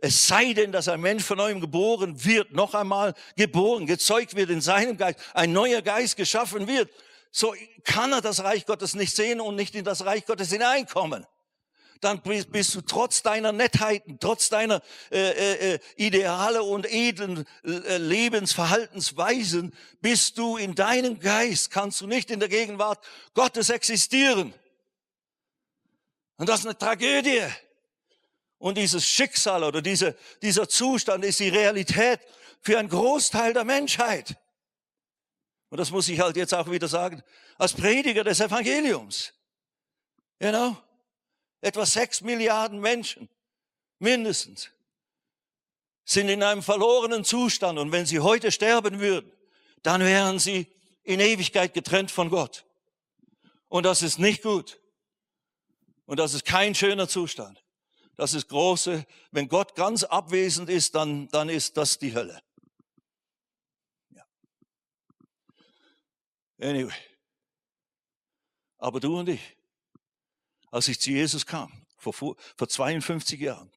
es sei denn, dass ein Mensch von neuem geboren wird, noch einmal geboren, gezeugt wird in seinem Geist, ein neuer Geist geschaffen wird, so kann er das Reich Gottes nicht sehen und nicht in das Reich Gottes hineinkommen. Dann bist du trotz deiner Nettheiten, trotz deiner äh, äh, äh, Ideale und edlen äh, Lebensverhaltensweisen, bist du in deinem Geist, kannst du nicht in der Gegenwart Gottes existieren. Und das ist eine Tragödie. Und dieses Schicksal oder diese, dieser Zustand ist die Realität für einen Großteil der Menschheit. Und das muss ich halt jetzt auch wieder sagen, als Prediger des Evangeliums. You know? Etwa sechs Milliarden Menschen, mindestens, sind in einem verlorenen Zustand. Und wenn sie heute sterben würden, dann wären sie in Ewigkeit getrennt von Gott. Und das ist nicht gut. Und das ist kein schöner Zustand. Das ist große, wenn Gott ganz abwesend ist, dann, dann ist das die Hölle. Anyway. Aber du und ich, als ich zu Jesus kam, vor, vor 52 Jahren,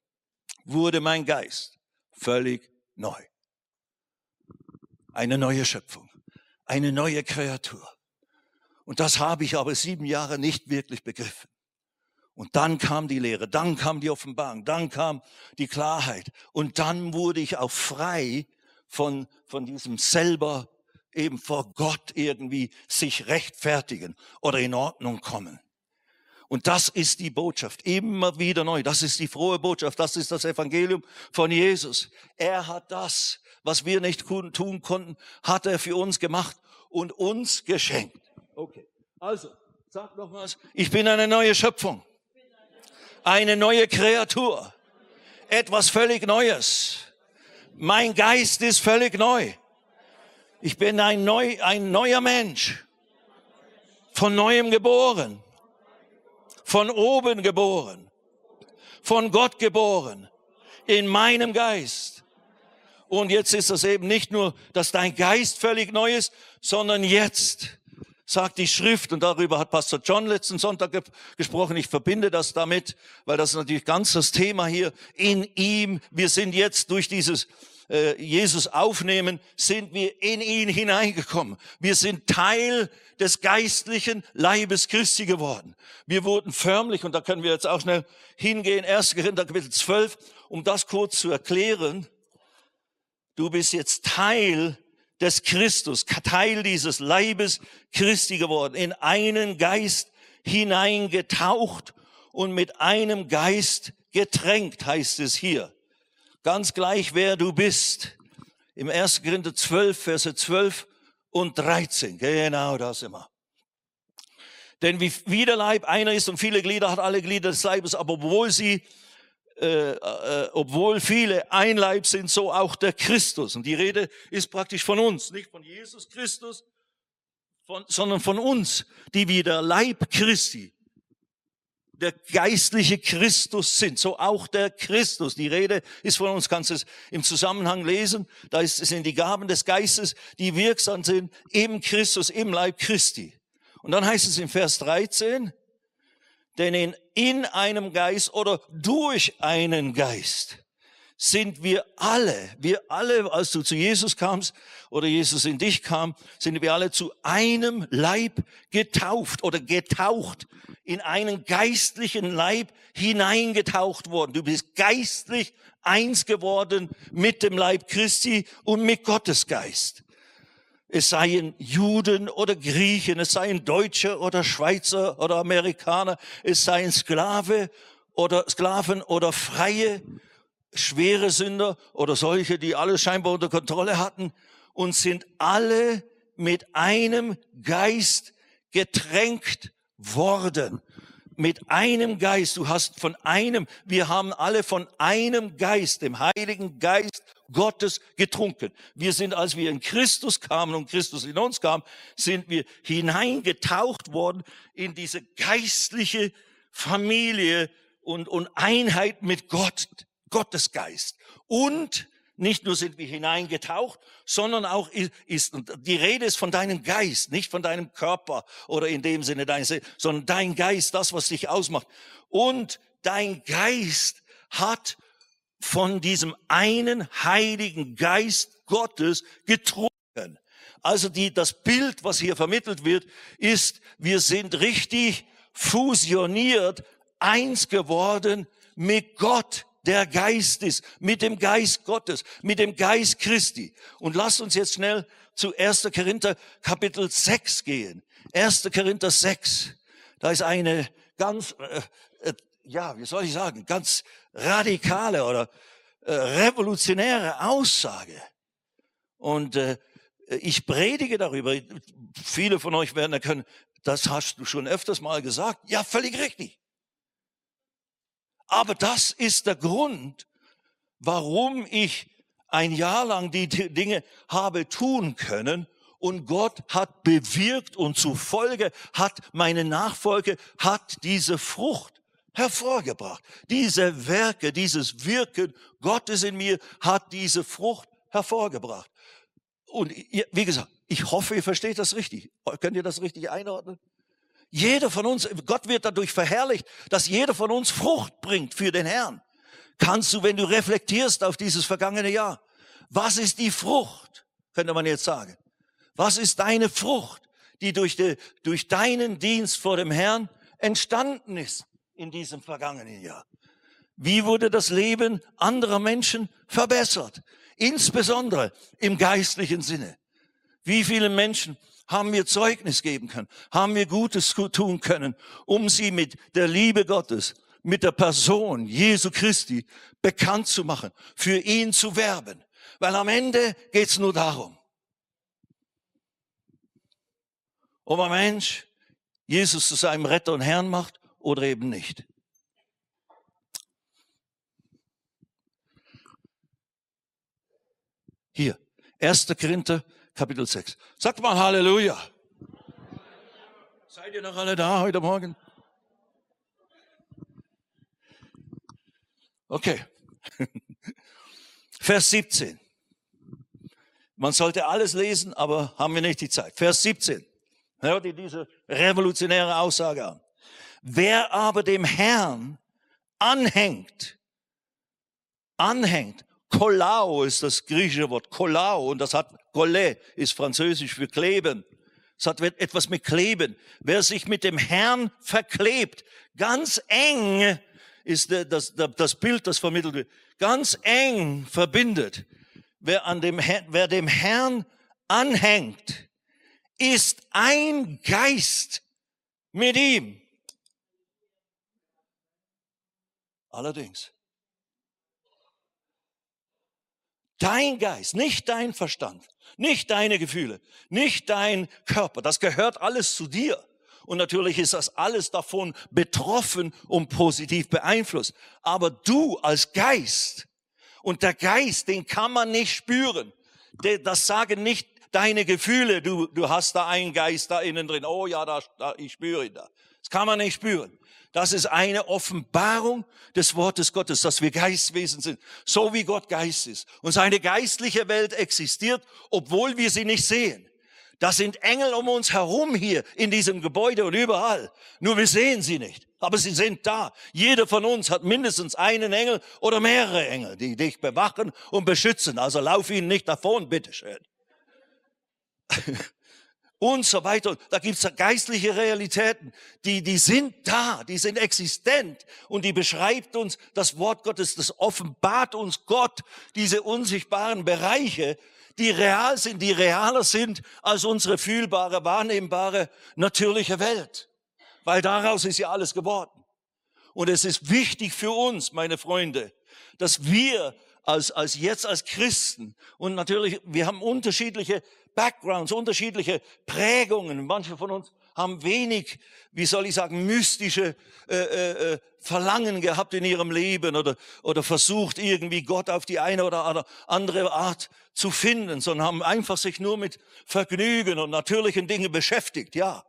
wurde mein Geist völlig neu. Eine neue Schöpfung, eine neue Kreatur. Und das habe ich aber sieben Jahre nicht wirklich begriffen. Und dann kam die Lehre, dann kam die Offenbarung, dann kam die Klarheit. Und dann wurde ich auch frei von, von diesem selber eben vor Gott irgendwie sich rechtfertigen oder in Ordnung kommen. Und das ist die Botschaft, immer wieder neu. Das ist die frohe Botschaft, das ist das Evangelium von Jesus. Er hat das, was wir nicht tun konnten, hat er für uns gemacht und uns geschenkt. Okay, also, sag noch was. Ich bin eine neue Schöpfung, eine neue Kreatur, etwas völlig Neues. Mein Geist ist völlig neu. Ich bin ein, neu, ein neuer Mensch. Von neuem geboren. Von oben geboren. Von Gott geboren. In meinem Geist. Und jetzt ist es eben nicht nur, dass dein Geist völlig neu ist, sondern jetzt sagt die Schrift, und darüber hat Pastor John letzten Sonntag ge gesprochen, ich verbinde das damit, weil das ist natürlich ganz das Thema hier, in ihm, wir sind jetzt durch dieses Jesus aufnehmen, sind wir in ihn hineingekommen. Wir sind Teil des geistlichen Leibes Christi geworden. Wir wurden förmlich, und da können wir jetzt auch schnell hingehen, 1. Korinther Kapitel 12, um das kurz zu erklären. Du bist jetzt Teil des Christus, Teil dieses Leibes Christi geworden, in einen Geist hineingetaucht und mit einem Geist getränkt, heißt es hier. Ganz gleich, wer du bist. Im 1. Korinther 12, Verse 12 und 13. Genau das immer. Denn wie, wie der Leib einer ist und viele Glieder hat alle Glieder des Leibes, aber obwohl sie, äh, äh, obwohl viele ein Leib sind, so auch der Christus. Und die Rede ist praktisch von uns, nicht von Jesus Christus, von, sondern von uns, die wie der Leib Christi der geistliche Christus sind, so auch der Christus. Die Rede ist von uns, kannst du es im Zusammenhang lesen. Da ist, sind die Gaben des Geistes, die wirksam sind im Christus, im Leib Christi. Und dann heißt es im Vers 13, denn in, in einem Geist oder durch einen Geist sind wir alle, wir alle, als du zu Jesus kamst oder Jesus in dich kam, sind wir alle zu einem Leib getauft oder getaucht, in einen geistlichen Leib hineingetaucht worden. Du bist geistlich eins geworden mit dem Leib Christi und mit Gottes Geist. Es seien Juden oder Griechen, es seien Deutsche oder Schweizer oder Amerikaner, es seien Sklave oder Sklaven oder Freie, schwere Sünder oder solche, die alles scheinbar unter Kontrolle hatten und sind alle mit einem Geist getränkt worden. Mit einem Geist. Du hast von einem, wir haben alle von einem Geist, dem Heiligen Geist Gottes getrunken. Wir sind, als wir in Christus kamen und Christus in uns kam, sind wir hineingetaucht worden in diese geistliche Familie und, und Einheit mit Gott, Gottes Geist. Und nicht nur sind wir hineingetaucht, sondern auch ist, die Rede ist von deinem Geist, nicht von deinem Körper oder in dem Sinne dein, sondern dein Geist, das, was dich ausmacht. Und dein Geist hat von diesem einen heiligen Geist Gottes getrunken. Also die, das Bild, was hier vermittelt wird, ist, wir sind richtig fusioniert, eins geworden mit Gott der Geist ist, mit dem Geist Gottes, mit dem Geist Christi. Und lasst uns jetzt schnell zu 1. Korinther Kapitel 6 gehen. 1. Korinther 6. Da ist eine ganz, äh, äh, ja, wie soll ich sagen, ganz radikale oder äh, revolutionäre Aussage. Und äh, ich predige darüber. Viele von euch werden erkennen, das hast du schon öfters mal gesagt. Ja, völlig richtig. Aber das ist der Grund, warum ich ein Jahr lang die Dinge habe tun können und Gott hat bewirkt und zufolge hat meine Nachfolge, hat diese Frucht hervorgebracht. Diese Werke, dieses Wirken Gottes in mir hat diese Frucht hervorgebracht. Und wie gesagt, ich hoffe, ihr versteht das richtig. Könnt ihr das richtig einordnen? Jeder von uns, Gott wird dadurch verherrlicht, dass jeder von uns Frucht bringt für den Herrn. Kannst du, wenn du reflektierst auf dieses vergangene Jahr, was ist die Frucht, könnte man jetzt sagen. Was ist deine Frucht, die durch, die, durch deinen Dienst vor dem Herrn entstanden ist in diesem vergangenen Jahr? Wie wurde das Leben anderer Menschen verbessert? Insbesondere im geistlichen Sinne. Wie viele Menschen haben wir Zeugnis geben können, haben wir Gutes tun können, um sie mit der Liebe Gottes, mit der Person Jesu Christi bekannt zu machen, für ihn zu werben. Weil am Ende geht's nur darum, ob ein Mensch Jesus zu seinem Retter und Herrn macht oder eben nicht. Hier, 1. Korinther Kapitel 6. Sagt mal Halleluja. Seid ihr noch alle da heute Morgen? Okay. [laughs] Vers 17. Man sollte alles lesen, aber haben wir nicht die Zeit. Vers 17. Hört ihr diese revolutionäre Aussage an. Wer aber dem Herrn anhängt, anhängt Kolao ist das griechische Wort, Kolao, und das hat, Colle ist französisch für kleben. Es hat etwas mit Kleben. Wer sich mit dem Herrn verklebt, ganz eng ist das, das Bild, das vermittelt wird, ganz eng verbindet. Wer, an dem, wer dem Herrn anhängt, ist ein Geist mit ihm. Allerdings, Dein Geist, nicht dein Verstand, nicht deine Gefühle, nicht dein Körper. Das gehört alles zu dir. Und natürlich ist das alles davon betroffen und positiv beeinflusst. Aber du als Geist, und der Geist, den kann man nicht spüren. Das sagen nicht deine Gefühle. Du, du hast da einen Geist da innen drin. Oh ja, da, da, ich spüre ihn da. Das kann man nicht spüren. Das ist eine Offenbarung des Wortes Gottes, dass wir Geistwesen sind, so wie Gott Geist ist. Und seine geistliche Welt existiert, obwohl wir sie nicht sehen. Das sind Engel um uns herum hier in diesem Gebäude und überall. Nur wir sehen sie nicht. Aber sie sind da. Jeder von uns hat mindestens einen Engel oder mehrere Engel, die dich bewachen und beschützen. Also lauf ihnen nicht davon, bitteschön. Und so weiter. Da gibt's geistliche Realitäten, die, die sind da, die sind existent und die beschreibt uns das Wort Gottes, das offenbart uns Gott, diese unsichtbaren Bereiche, die real sind, die realer sind als unsere fühlbare, wahrnehmbare, natürliche Welt. Weil daraus ist ja alles geworden. Und es ist wichtig für uns, meine Freunde, dass wir als, als jetzt als Christen und natürlich, wir haben unterschiedliche Backgrounds, unterschiedliche Prägungen. Manche von uns haben wenig, wie soll ich sagen, mystische äh, äh, äh, Verlangen gehabt in ihrem Leben oder, oder versucht irgendwie Gott auf die eine oder andere Art zu finden, sondern haben einfach sich nur mit Vergnügen und natürlichen Dingen beschäftigt, ja.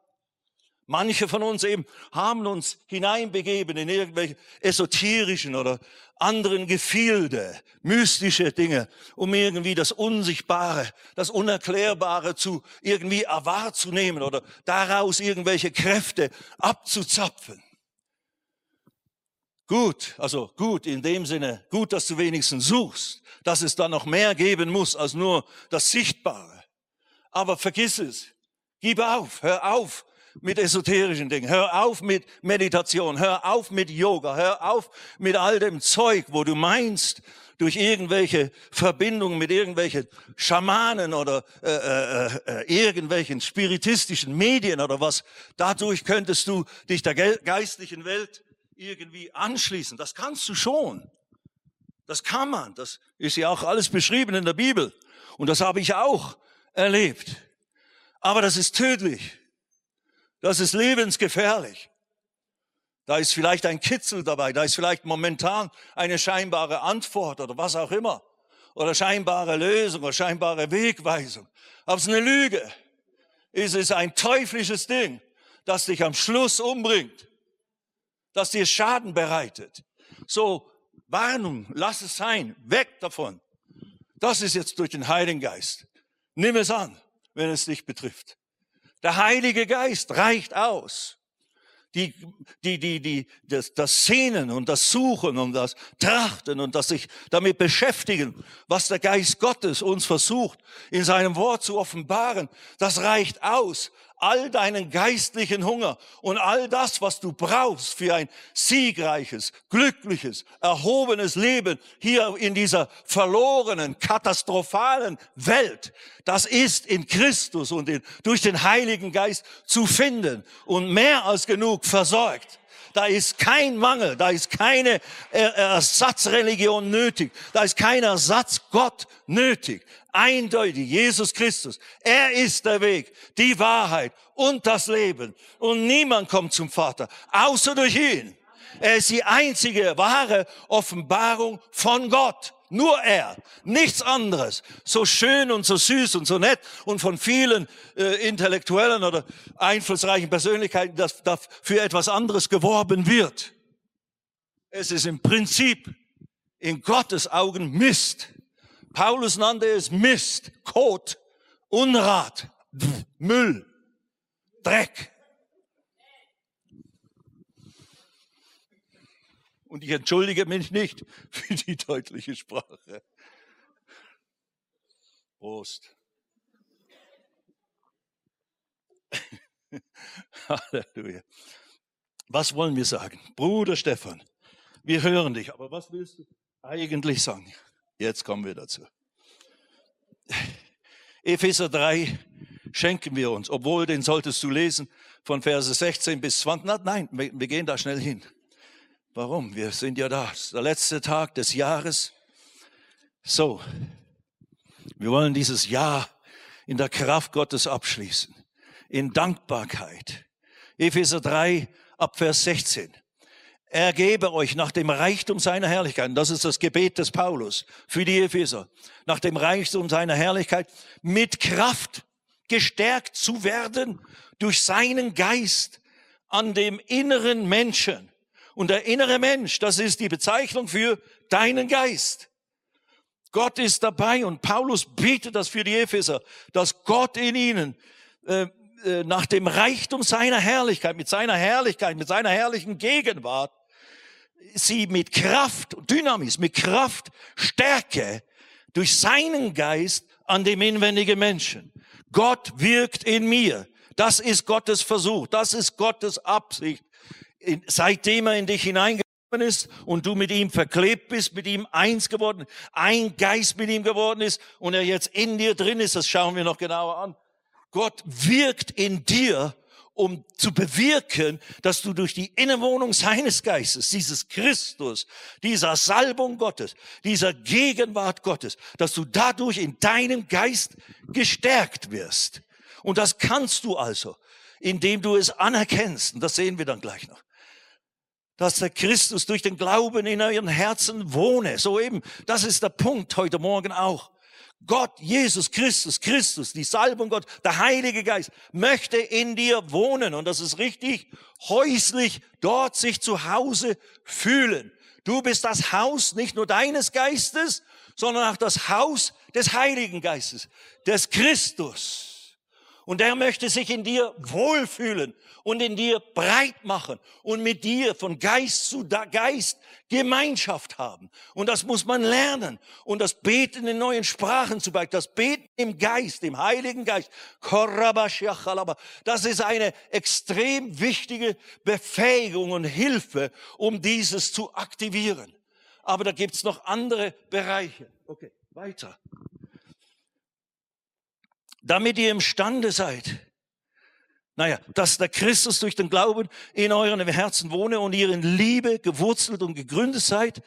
Manche von uns eben haben uns hineinbegeben in irgendwelche esoterischen oder anderen Gefilde, mystische Dinge, um irgendwie das Unsichtbare, das Unerklärbare zu irgendwie wahrzunehmen oder daraus irgendwelche Kräfte abzuzapfen. Gut, also gut in dem Sinne, gut, dass du wenigstens suchst, dass es da noch mehr geben muss als nur das Sichtbare. Aber vergiss es, gib auf, hör auf, mit esoterischen Dingen. Hör auf mit Meditation. Hör auf mit Yoga. Hör auf mit all dem Zeug, wo du meinst, durch irgendwelche Verbindungen mit irgendwelchen Schamanen oder äh, äh, äh, irgendwelchen spiritistischen Medien oder was, dadurch könntest du dich der geistlichen Welt irgendwie anschließen. Das kannst du schon. Das kann man. Das ist ja auch alles beschrieben in der Bibel. Und das habe ich auch erlebt. Aber das ist tödlich. Das ist lebensgefährlich. Da ist vielleicht ein Kitzel dabei, da ist vielleicht momentan eine scheinbare Antwort oder was auch immer. Oder scheinbare Lösung oder scheinbare Wegweisung. Aber es ist eine Lüge. Es ist ein teuflisches Ding, das dich am Schluss umbringt. Das dir Schaden bereitet. So, Warnung, lass es sein, weg davon. Das ist jetzt durch den Heiligen Geist. Nimm es an, wenn es dich betrifft. Der Heilige Geist reicht aus. Die, die, die, die, das, das Sehnen und das Suchen und das Trachten und das sich damit beschäftigen, was der Geist Gottes uns versucht, in seinem Wort zu offenbaren, das reicht aus, all deinen geistlichen Hunger und all das, was du brauchst für ein siegreiches, glückliches, erhobenes Leben hier in dieser verlorenen, katastrophalen Welt, das ist in Christus und in, durch den Heiligen Geist zu finden und mehr als genug versorgt. Da ist kein Mangel, da ist keine Ersatzreligion nötig, da ist kein Ersatzgott nötig. Eindeutig, Jesus Christus. Er ist der Weg, die Wahrheit und das Leben. Und niemand kommt zum Vater, außer durch ihn. Er ist die einzige wahre Offenbarung von Gott. Nur er, nichts anderes. So schön und so süß und so nett und von vielen äh, intellektuellen oder einflussreichen Persönlichkeiten, dass da für etwas anderes geworben wird. Es ist im Prinzip in Gottes Augen Mist. Paulus nannte es Mist, Kot, Unrat, Müll, Dreck. Und ich entschuldige mich nicht [laughs] für die deutliche Sprache. Prost. [laughs] Halleluja. Was wollen wir sagen? Bruder Stefan, wir hören dich, aber was willst du eigentlich sagen? Jetzt kommen wir dazu. Epheser 3 schenken wir uns, obwohl den solltest du lesen von Verse 16 bis 20. Nein, wir gehen da schnell hin. Warum? Wir sind ja da. Der letzte Tag des Jahres. So. Wir wollen dieses Jahr in der Kraft Gottes abschließen. In Dankbarkeit. Epheser 3 ab Vers 16. Er gebe euch nach dem Reichtum seiner Herrlichkeit, und das ist das Gebet des Paulus für die Epheser, nach dem Reichtum seiner Herrlichkeit mit Kraft gestärkt zu werden durch seinen Geist an dem inneren Menschen Und der innere Mensch, das ist die Bezeichnung für deinen Geist. Gott ist dabei und Paulus bietet das für die Epheser, dass Gott in ihnen äh, äh, nach dem Reichtum seiner Herrlichkeit, mit seiner Herrlichkeit, mit seiner herrlichen Gegenwart, sie mit Kraft, Dynamis, mit Kraft, Stärke durch seinen Geist an dem inwendigen Menschen. Gott wirkt in mir. Das ist Gottes Versuch. Das ist Gottes Absicht. Seitdem er in dich hineingekommen ist und du mit ihm verklebt bist, mit ihm eins geworden, ein Geist mit ihm geworden ist und er jetzt in dir drin ist, das schauen wir noch genauer an. Gott wirkt in dir um zu bewirken, dass du durch die Innenwohnung seines Geistes, dieses Christus, dieser Salbung Gottes, dieser Gegenwart Gottes, dass du dadurch in deinem Geist gestärkt wirst. Und das kannst du also, indem du es anerkennst. Und das sehen wir dann gleich noch dass der Christus durch den Glauben in euren Herzen wohne. So eben, das ist der Punkt heute Morgen auch. Gott, Jesus Christus, Christus, die Salbung Gott, der Heilige Geist möchte in dir wohnen und das ist richtig häuslich, dort sich zu Hause fühlen. Du bist das Haus nicht nur deines Geistes, sondern auch das Haus des Heiligen Geistes, des Christus. Und er möchte sich in dir wohlfühlen und in dir breit machen und mit dir von Geist zu Geist Gemeinschaft haben. Und das muss man lernen. Und das Beten in neuen Sprachen zu Beispiel, das Beten im Geist, im Heiligen Geist, das ist eine extrem wichtige Befähigung und Hilfe, um dieses zu aktivieren. Aber da gibt's noch andere Bereiche. Okay, weiter damit ihr imstande seid, naja, dass der Christus durch den Glauben in euren Herzen wohne und ihr in Liebe gewurzelt und gegründet seid,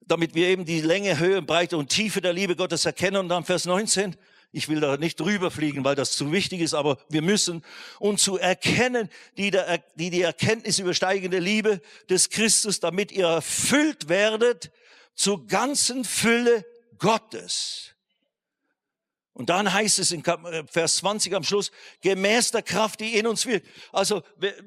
damit wir eben die Länge, Höhe, Breite und Tiefe der Liebe Gottes erkennen. Und dann Vers 19, ich will da nicht drüber fliegen, weil das zu wichtig ist, aber wir müssen, um zu erkennen, die, der, die, die Erkenntnis übersteigende Liebe des Christus, damit ihr erfüllt werdet zur ganzen Fülle Gottes. Und dann heißt es in äh, Vers 20 am Schluss, gemäß der Kraft, die in uns wirkt. Also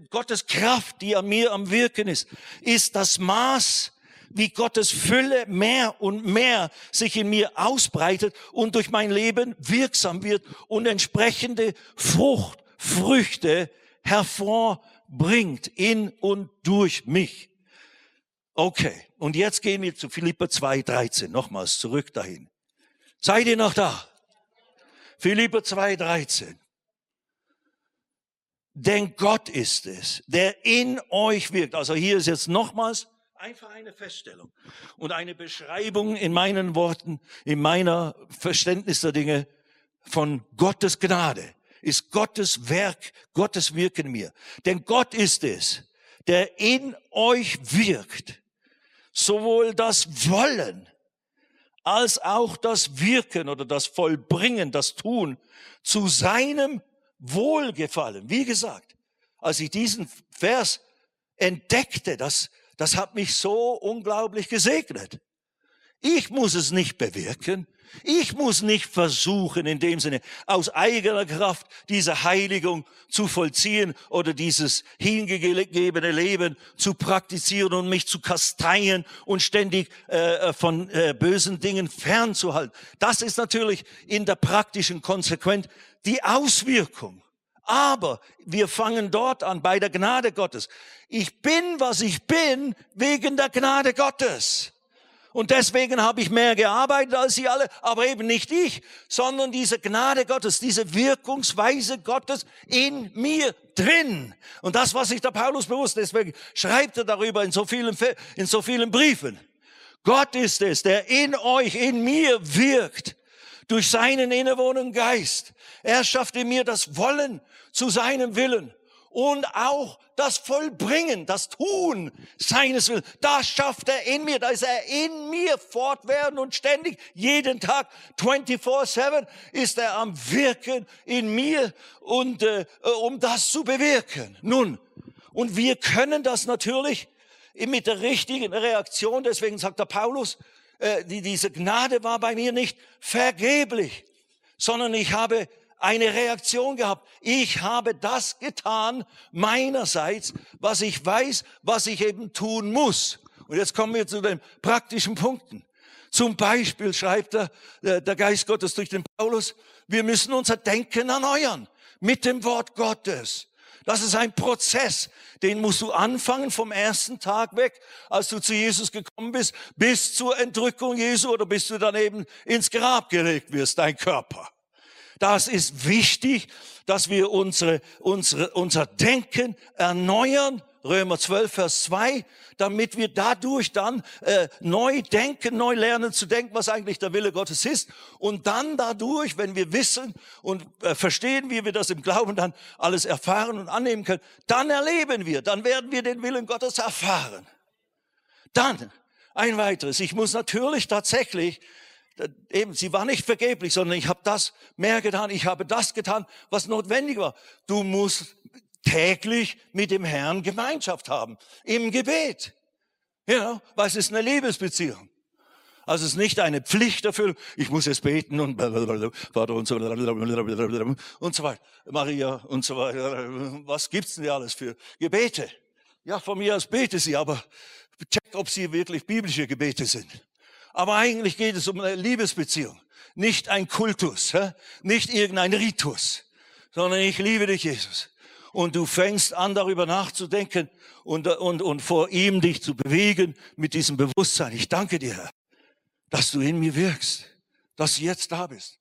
Gottes Kraft, die an mir am Wirken ist, ist das Maß, wie Gottes Fülle mehr und mehr sich in mir ausbreitet und durch mein Leben wirksam wird und entsprechende Frucht, Früchte hervorbringt in und durch mich. Okay, und jetzt gehen wir zu Philippa 2,13. Nochmals zurück dahin. Seid ihr noch da? Philipper 2,13. Denn Gott ist es, der in euch wirkt. Also hier ist jetzt nochmals einfach eine Feststellung und eine Beschreibung in meinen Worten, in meiner Verständnis der Dinge von Gottes Gnade. Ist Gottes Werk, Gottes Wirken mir. Denn Gott ist es, der in euch wirkt. Sowohl das Wollen als auch das Wirken oder das Vollbringen, das Tun zu seinem Wohlgefallen. Wie gesagt, als ich diesen Vers entdeckte, das, das hat mich so unglaublich gesegnet. Ich muss es nicht bewirken. Ich muss nicht versuchen, in dem Sinne, aus eigener Kraft diese Heiligung zu vollziehen oder dieses hingegebene Leben zu praktizieren und mich zu kasteien und ständig äh, von äh, bösen Dingen fernzuhalten. Das ist natürlich in der praktischen Konsequenz die Auswirkung. Aber wir fangen dort an, bei der Gnade Gottes. Ich bin, was ich bin, wegen der Gnade Gottes. Und deswegen habe ich mehr gearbeitet als sie alle, aber eben nicht ich, sondern diese Gnade Gottes, diese Wirkungsweise Gottes in mir drin. Und das, was sich der Paulus bewusst, deswegen schreibt er darüber in so vielen, in so vielen Briefen. Gott ist es, der in euch, in mir wirkt, durch seinen innewohnenden Geist. Er schafft in mir das Wollen zu seinem Willen und auch das Vollbringen, das Tun seines Willens. Das schafft er in mir, da ist er in mir fortwährend und ständig, jeden Tag, 24-7 ist er am Wirken in mir und äh, um das zu bewirken. Nun, und wir können das natürlich mit der richtigen Reaktion, deswegen sagt der Paulus, äh, die, diese Gnade war bei mir nicht vergeblich, sondern ich habe eine Reaktion gehabt. Ich habe das getan meinerseits, was ich weiß, was ich eben tun muss. Und jetzt kommen wir zu den praktischen Punkten. Zum Beispiel schreibt er, äh, der Geist Gottes durch den Paulus, wir müssen unser Denken erneuern mit dem Wort Gottes. Das ist ein Prozess, den musst du anfangen vom ersten Tag weg, als du zu Jesus gekommen bist, bis zur Entrückung Jesu oder bis du dann eben ins Grab gelegt wirst, dein Körper. Das ist wichtig, dass wir unsere, unsere, unser Denken erneuern Römer 12, Vers 2, damit wir dadurch dann äh, neu denken, neu lernen zu denken, was eigentlich der Wille Gottes ist. Und dann dadurch, wenn wir wissen und äh, verstehen, wie wir das im Glauben dann alles erfahren und annehmen können, dann erleben wir, dann werden wir den Willen Gottes erfahren. Dann ein weiteres. Ich muss natürlich tatsächlich eben, sie war nicht vergeblich, sondern ich habe das mehr getan, ich habe das getan, was notwendig war. Du musst täglich mit dem Herrn Gemeinschaft haben, im Gebet. Ja, weil es ist eine Liebesbeziehung. Also es ist nicht eine Pflichterfüllung. Ich muss jetzt beten und Vater und so und so weiter. Maria und so weiter. Was gibt's denn alles für Gebete? Ja, von mir aus bete sie, aber check, ob sie wirklich biblische Gebete sind. Aber eigentlich geht es um eine Liebesbeziehung, nicht ein Kultus, nicht irgendein Ritus, sondern ich liebe dich, Jesus und du fängst an, darüber nachzudenken und, und, und vor ihm dich zu bewegen mit diesem Bewusstsein. Ich danke dir, Herr, dass du in mir wirkst, dass du jetzt da bist.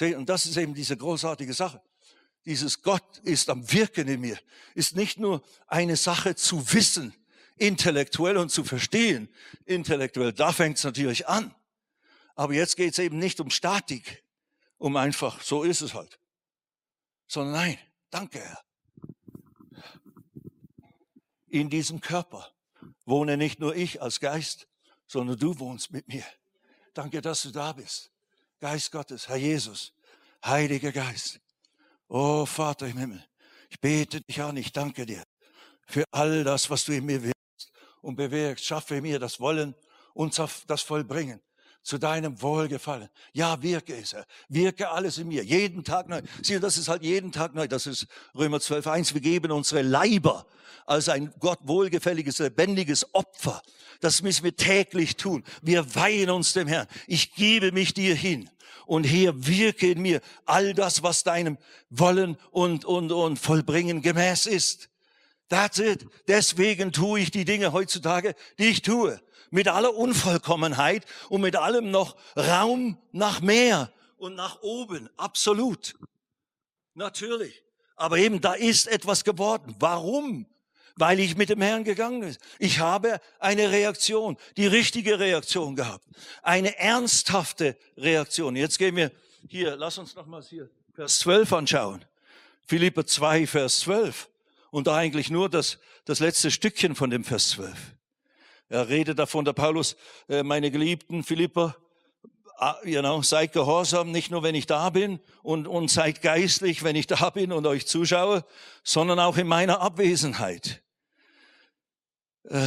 Und das ist eben diese großartige Sache. Dieses Gott ist am Wirken in mir, ist nicht nur eine Sache zu wissen, intellektuell und zu verstehen, intellektuell. Da fängt es natürlich an. Aber jetzt geht es eben nicht um Statik, um einfach, so ist es halt. Sondern nein, danke Herr in diesem Körper wohne nicht nur ich als Geist, sondern du wohnst mit mir. Danke, dass du da bist. Geist Gottes, Herr Jesus, Heiliger Geist. Oh Vater im Himmel, ich bete dich an, ich danke dir für all das, was du in mir wirkst und bewirkst. Schaffe mir das Wollen und das Vollbringen zu deinem Wohlgefallen. Ja, wirke es, Herr. Wirke alles in mir. Jeden Tag neu. Sieh, das ist halt jeden Tag neu. Das ist Römer 12, 1. Wir geben unsere Leiber als ein Gott wohlgefälliges, lebendiges Opfer. Das müssen wir täglich tun. Wir weihen uns dem Herrn. Ich gebe mich dir hin. Und hier wirke in mir all das, was deinem Wollen und, und, und Vollbringen gemäß ist. That's it. Deswegen tue ich die Dinge heutzutage, die ich tue mit aller Unvollkommenheit und mit allem noch Raum nach mehr und nach oben. Absolut. Natürlich. Aber eben, da ist etwas geworden. Warum? Weil ich mit dem Herrn gegangen bin. Ich habe eine Reaktion, die richtige Reaktion gehabt. Eine ernsthafte Reaktion. Jetzt gehen wir hier, lass uns nochmals hier Vers 12 anschauen. Philippa 2, Vers 12. Und da eigentlich nur das, das letzte Stückchen von dem Vers 12. Er redet davon, der Paulus, äh, meine geliebten Philipper, you know, seid gehorsam, nicht nur wenn ich da bin und, und seid geistlich, wenn ich da [laughs] bin und euch zuschaue, sondern auch in meiner Abwesenheit. Äh,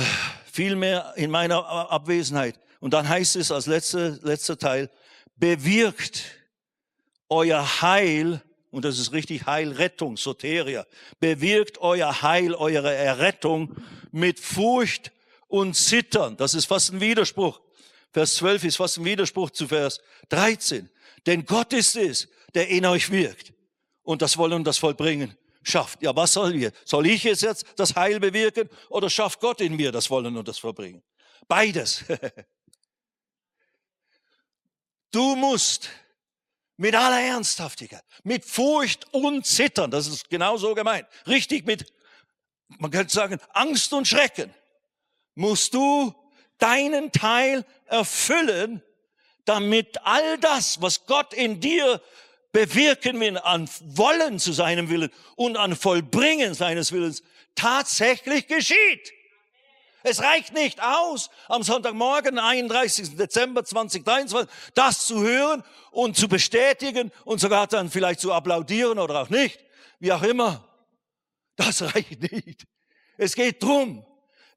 vielmehr in meiner Abwesenheit. Und dann heißt es als letzter, letzter Teil, bewirkt euer Heil, und das ist richtig Heil, Rettung, Soteria, bewirkt euer Heil, eure Errettung mit Furcht und zittern. Das ist fast ein Widerspruch. Vers 12 ist fast ein Widerspruch zu Vers 13. Denn Gott ist es, der in euch wirkt und das Wollen und das Vollbringen schafft. Ja, was soll wir? Soll ich jetzt, jetzt das Heil bewirken oder schafft Gott in mir das Wollen und das Vollbringen? Beides. [laughs] Du musst mit aller Ernsthaftigkeit, mit Furcht und Zittern, das ist genau so gemeint, richtig mit, man könnte sagen, Angst und Schrecken, musst du deinen Teil erfüllen, damit all das, was Gott in dir bewirken will, an Wollen zu seinem Willen und an Vollbringen seines Willens, tatsächlich geschieht. Es reicht nicht aus, am Sonntagmorgen, 31. Dezember 2023, das zu hören und zu bestätigen und sogar dann vielleicht zu applaudieren oder auch nicht, wie auch immer. Das [laughs] reicht nicht. Es geht drum,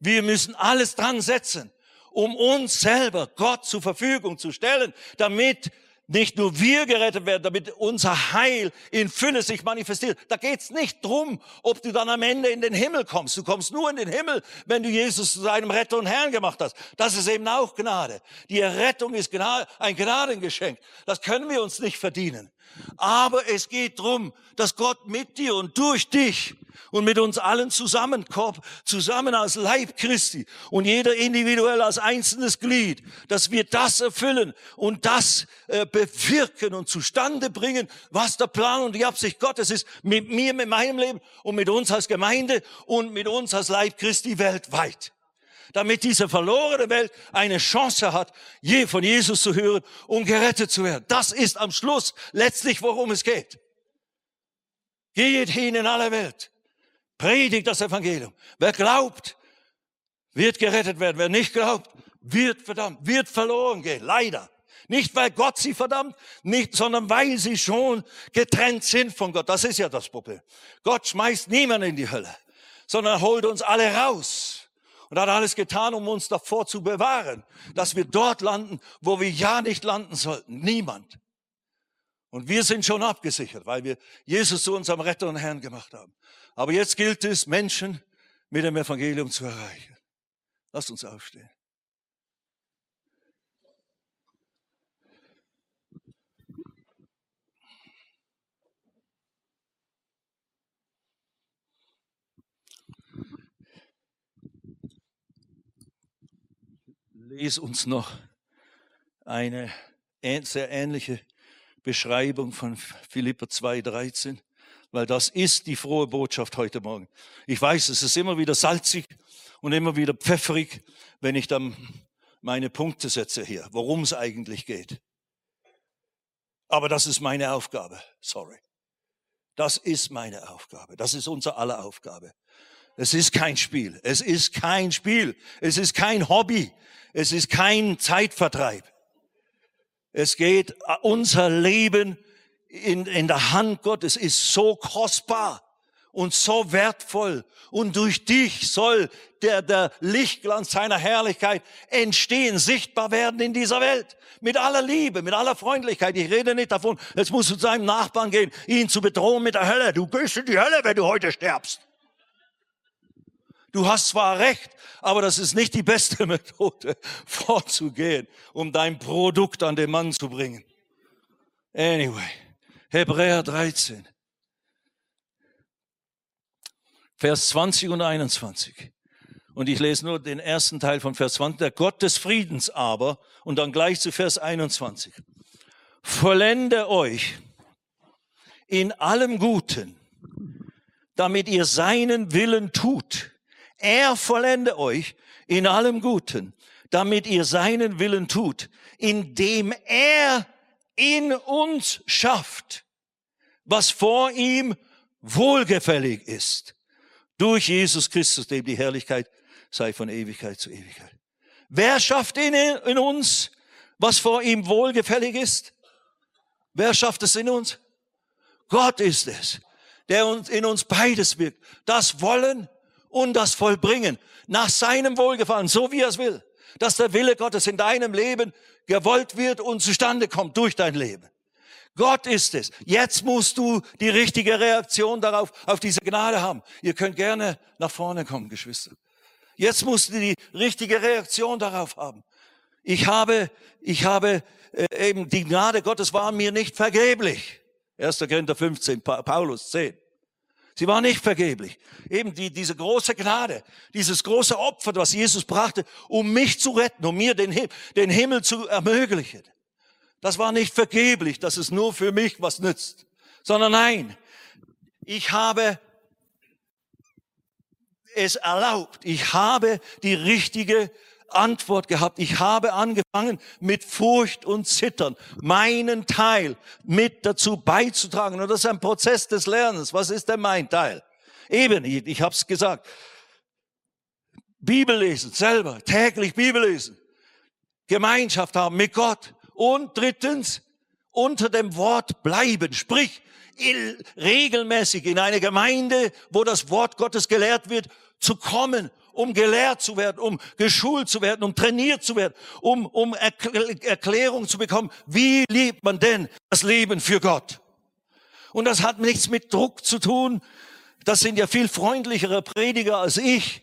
wir müssen alles dran setzen, um uns selber Gott zur Verfügung zu stellen, damit nicht nur wir gerettet werden, damit unser Heil in Fülle sich manifestiert. Da geht's nicht drum, ob du dann am Ende in den Himmel kommst. Du kommst nur in den Himmel, wenn du Jesus zu deinem Retter und Herrn gemacht hast. Das ist eben auch Gnade. Die Errettung ist ein Gnadengeschenk. Das können wir uns nicht verdienen. Aber es geht drum, dass Gott mit dir und durch dich und mit uns allen zusammen, zusammen als Leib Christi und jeder individuell als einzelnes Glied, dass wir das erfüllen und das äh, bewirken und zustande bringen, was der Plan und die Absicht Gottes ist, mit mir, mit meinem Leben und mit uns als Gemeinde und mit uns als Leib Christi weltweit damit diese verlorene Welt eine Chance hat, je von Jesus zu hören und gerettet zu werden. Das ist am Schluss letztlich, worum es geht. Geht hin in alle Welt. Predigt das Evangelium. Wer glaubt, wird gerettet werden. Wer nicht glaubt, wird verdammt, wird verloren gehen. Leider. Nicht, weil Gott sie verdammt, nicht, sondern weil sie schon getrennt sind von Gott. Das ist ja das Problem. Gott schmeißt niemanden in die Hölle, sondern holt uns alle raus und hat alles getan, um uns davor zu bewahren, dass wir dort landen, wo wir ja nicht landen sollten. Niemand. Und wir sind schon abgesichert, weil wir Jesus zu unserem Retter und Herrn gemacht haben. Aber jetzt gilt es, Menschen mit dem Evangelium zu erreichen. Lasst uns aufstehen. Lese uns noch eine sehr ähnliche Beschreibung von Philippa 2,13, weil das ist die frohe Botschaft heute Morgen. Ich weiß, es ist immer wieder salzig und immer wieder pfefferig, wenn ich dann meine Punkte setze hier, worum es eigentlich geht. Aber das ist meine Aufgabe. Sorry. Das ist meine Aufgabe. Das ist unser aller Aufgabe. Es ist kein Spiel. Es ist kein Spiel. Es ist kein Hobby. Es ist kein Zeitvertreib. Es geht äh, unser Leben in, in der Hand Gottes ist so kostbar und so wertvoll. Und durch dich soll der, der Lichtglanz seiner Herrlichkeit entstehen, sichtbar werden in dieser Welt. Mit aller Liebe, mit aller Freundlichkeit. Ich rede nicht davon, jetzt musst du zu deinem Nachbarn gehen, ihn zu bedrohen mit der Hölle. Du gehst in die Hölle, wenn du heute stirbst. Du hast zwar recht, aber das ist nicht die beste [laughs] Methode, vorzugehen, um dein Produkt an den Mann zu bringen. Anyway, Hebräer 13, Vers 20 und 21. Und ich lese nur den ersten Teil von Vers 20. Der Gott des Friedens aber, und dann gleich zu Vers 21. Vollende euch in allem Guten, damit ihr seinen Willen tut er vollende euch in allem Guten, damit ihr seinen Willen tut, indem er in uns schafft, was vor ihm wohlgefällig ist. Durch Jesus Christus, dem die Herrlichkeit sei von Ewigkeit zu Ewigkeit. Wer schafft in, in uns, was vor ihm wohlgefällig ist? Wer schafft es in uns? Gott ist es, der uns, in uns beides wirkt. Das Wollen und das Vollbringen nach seinem Wohlgefallen, so wie er es will. Dass der Wille Gottes in deinem Leben gewollt wird und zustande kommt durch dein Leben. Gott ist es. Jetzt musst du die richtige Reaktion darauf, auf diese Gnade haben. Ihr könnt gerne nach vorne kommen, Geschwister. Jetzt musst du die richtige Reaktion darauf haben. Ich habe, ich habe äh, eben die Gnade Gottes war mir nicht vergeblich. 1. Korinther 15, Paulus 10. Sie war nicht vergeblich. Eben die, diese große Gnade, dieses große Opfer, was Jesus brachte, um mich zu retten, um mir den, den Himmel zu ermöglichen. Das war nicht vergeblich, dass es nur für mich was nützt, sondern nein, ich habe es erlaubt. Ich habe die richtige Antwort gehabt. Ich habe angefangen, mit Furcht und Zittern meinen Teil mit dazu beizutragen. Und das ist ein Prozess des Lernens. Was ist denn mein Teil? Eben, ich, ich habe es gesagt. Bibel lesen, selber, täglich Bibel lesen. Gemeinschaft haben mit Gott. Und drittens, unter dem Wort bleiben. Sprich, regelmäßig in eine Gemeinde, wo das Wort Gottes gelehrt wird, zu kommen um gelehrt zu werden, um geschult zu werden, um trainiert zu werden, um, um Erklärung zu bekommen. Wie liebt man denn das Leben für Gott? Und das hat nichts mit Druck zu tun. Das sind ja viel freundlichere Prediger als ich,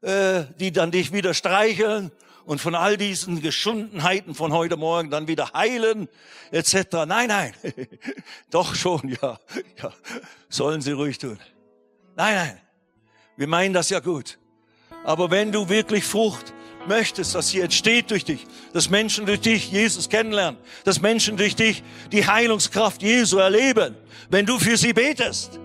äh, die dann dich wieder streicheln und von all diesen Geschundenheiten von heute Morgen dann wieder heilen, etc. Nein, nein, [laughs] doch schon, ja, ja, sollen sie ruhig tun. Nein, nein, wir meinen das ja gut. Aber wenn du wirklich Frucht möchtest, dass sie entsteht durch dich, dass Menschen durch dich Jesus kennenlernen, dass Menschen durch dich die Heilungskraft Jesu erleben, wenn du für sie betest,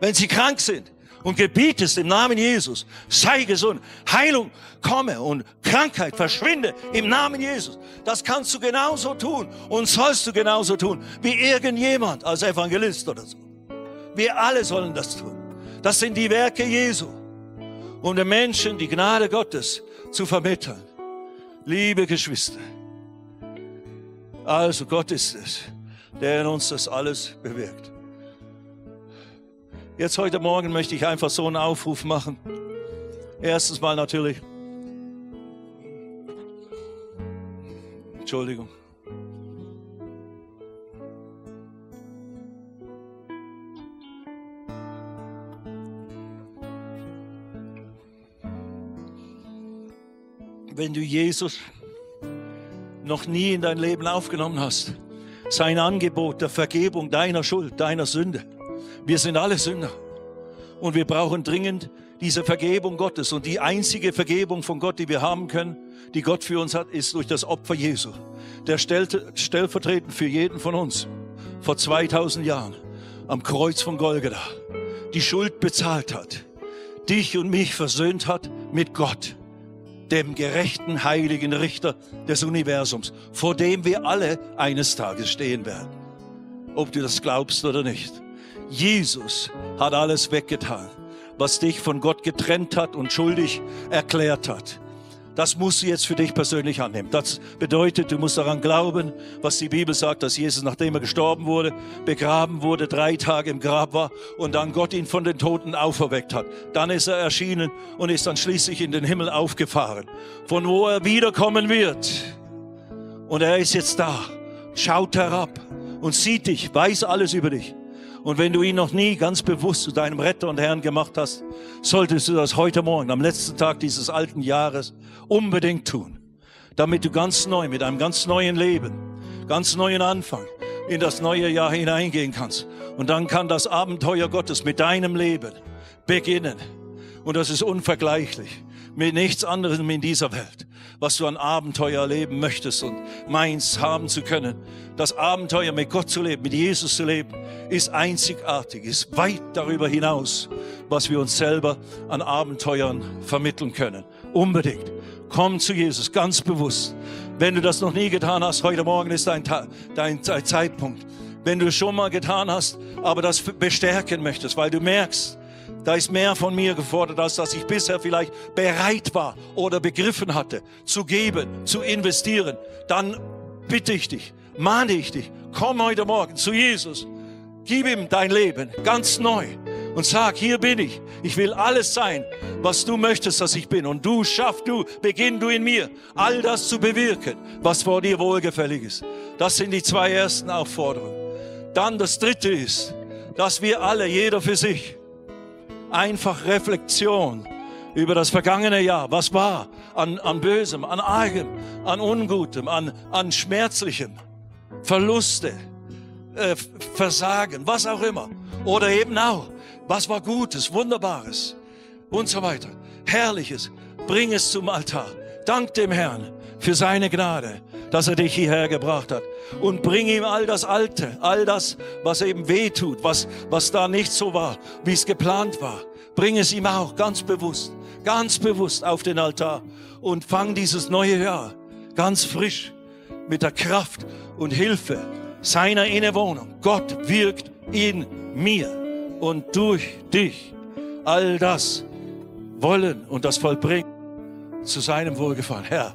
wenn sie krank sind und gebietest im Namen Jesus, sei gesund, Heilung komme und Krankheit verschwinde im Namen Jesus. Das kannst du genauso tun und sollst du genauso tun wie irgendjemand als Evangelist oder so. Wir alle sollen das tun. Das sind die Werke Jesu, um den Menschen die Gnade Gottes zu vermitteln. Liebe Geschwister, also Gott ist es, der in uns das alles bewirkt. Jetzt heute Morgen möchte ich einfach so einen Aufruf machen. Erstens mal natürlich. Entschuldigung. Wenn du Jesus noch nie in dein Leben aufgenommen hast, sein Angebot der Vergebung deiner Schuld, deiner Sünde. Wir sind alle Sünder und wir brauchen dringend diese Vergebung Gottes. Und die einzige Vergebung von Gott, die wir haben können, die Gott für uns hat, ist durch das Opfer Jesu. Der stellte, stellvertretend für jeden von uns vor 2000 Jahren am Kreuz von Golgatha die Schuld bezahlt hat, dich und mich versöhnt hat mit Gott dem gerechten, heiligen Richter des Universums, vor dem wir alle eines Tages stehen werden. Ob du das glaubst oder nicht. Jesus hat alles weggetan, was dich von Gott getrennt hat und schuldig erklärt hat. Das musst du jetzt für dich persönlich annehmen. Das bedeutet, du musst daran glauben, was die Bibel sagt, dass Jesus, nachdem er gestorben wurde, begraben wurde, drei Tage im Grab war und dann Gott ihn von den Toten auferweckt hat. Dann ist er erschienen und ist dann schließlich in den Himmel aufgefahren, von wo er wiederkommen wird. Und er ist jetzt da, schaut herab und sieht dich, weiß alles über dich. Und wenn du ihn noch nie ganz bewusst zu deinem Retter und Herrn gemacht hast, solltest du das heute Morgen, am letzten Tag dieses alten Jahres, unbedingt tun. Damit du ganz neu, mit einem ganz neuen Leben, ganz neuen Anfang in das neue Jahr hineingehen kannst. Und dann kann das Abenteuer Gottes mit deinem Leben beginnen. Und das ist unvergleichlich mit nichts anderem in dieser Welt, was du an Abenteuer erleben möchtest und meinst haben zu können. Das Abenteuer mit Gott zu leben, mit Jesus zu leben, ist einzigartig, ist weit darüber hinaus, was wir uns selber an Abenteuern vermitteln können. Unbedingt. Komm zu Jesus, ganz bewusst. Wenn du das noch nie getan hast, heute Morgen ist dein, dein, dein Zeitpunkt. Wenn du es schon mal getan hast, aber das bestärken möchtest, weil du merkst, da ist mehr von mir gefordert, als dass ich bisher vielleicht bereit war oder begriffen hatte, zu geben, zu investieren. Dann bitte ich dich, mahne ich dich, komm heute Morgen zu Jesus. Gib ihm dein Leben ganz neu und sag, hier bin ich. Ich will alles sein, was du möchtest, dass ich bin. Und du schaff du, beginn du in mir, all das zu bewirken, was vor dir wohlgefällig ist. Das sind die zwei ersten Aufforderungen. Dann das dritte ist, dass wir alle, jeder für sich, einfach Reflexion über das vergangene Jahr. Was war an, an Bösem, an Argem, an Ungutem, an, an Schmerzlichem, Verluste, äh, Versagen, was auch immer. Oder eben auch, was war Gutes, Wunderbares und so weiter. Herrliches. Bring es zum Altar. Dank dem Herrn für seine Gnade, dass er dich hierher gebracht hat. Und bring ihm all das Alte, all das, was eben weh tut, was, was da nicht so war, wie es geplant war. Bring es ihm auch ganz bewusst, ganz bewusst auf den Altar und fang dieses neue Jahr ganz frisch mit der Kraft und Hilfe seiner Innewohnung. Gott wirkt in mir und durch dich all das wollen und das vollbringen zu seinem Wohlgefallen. Herr,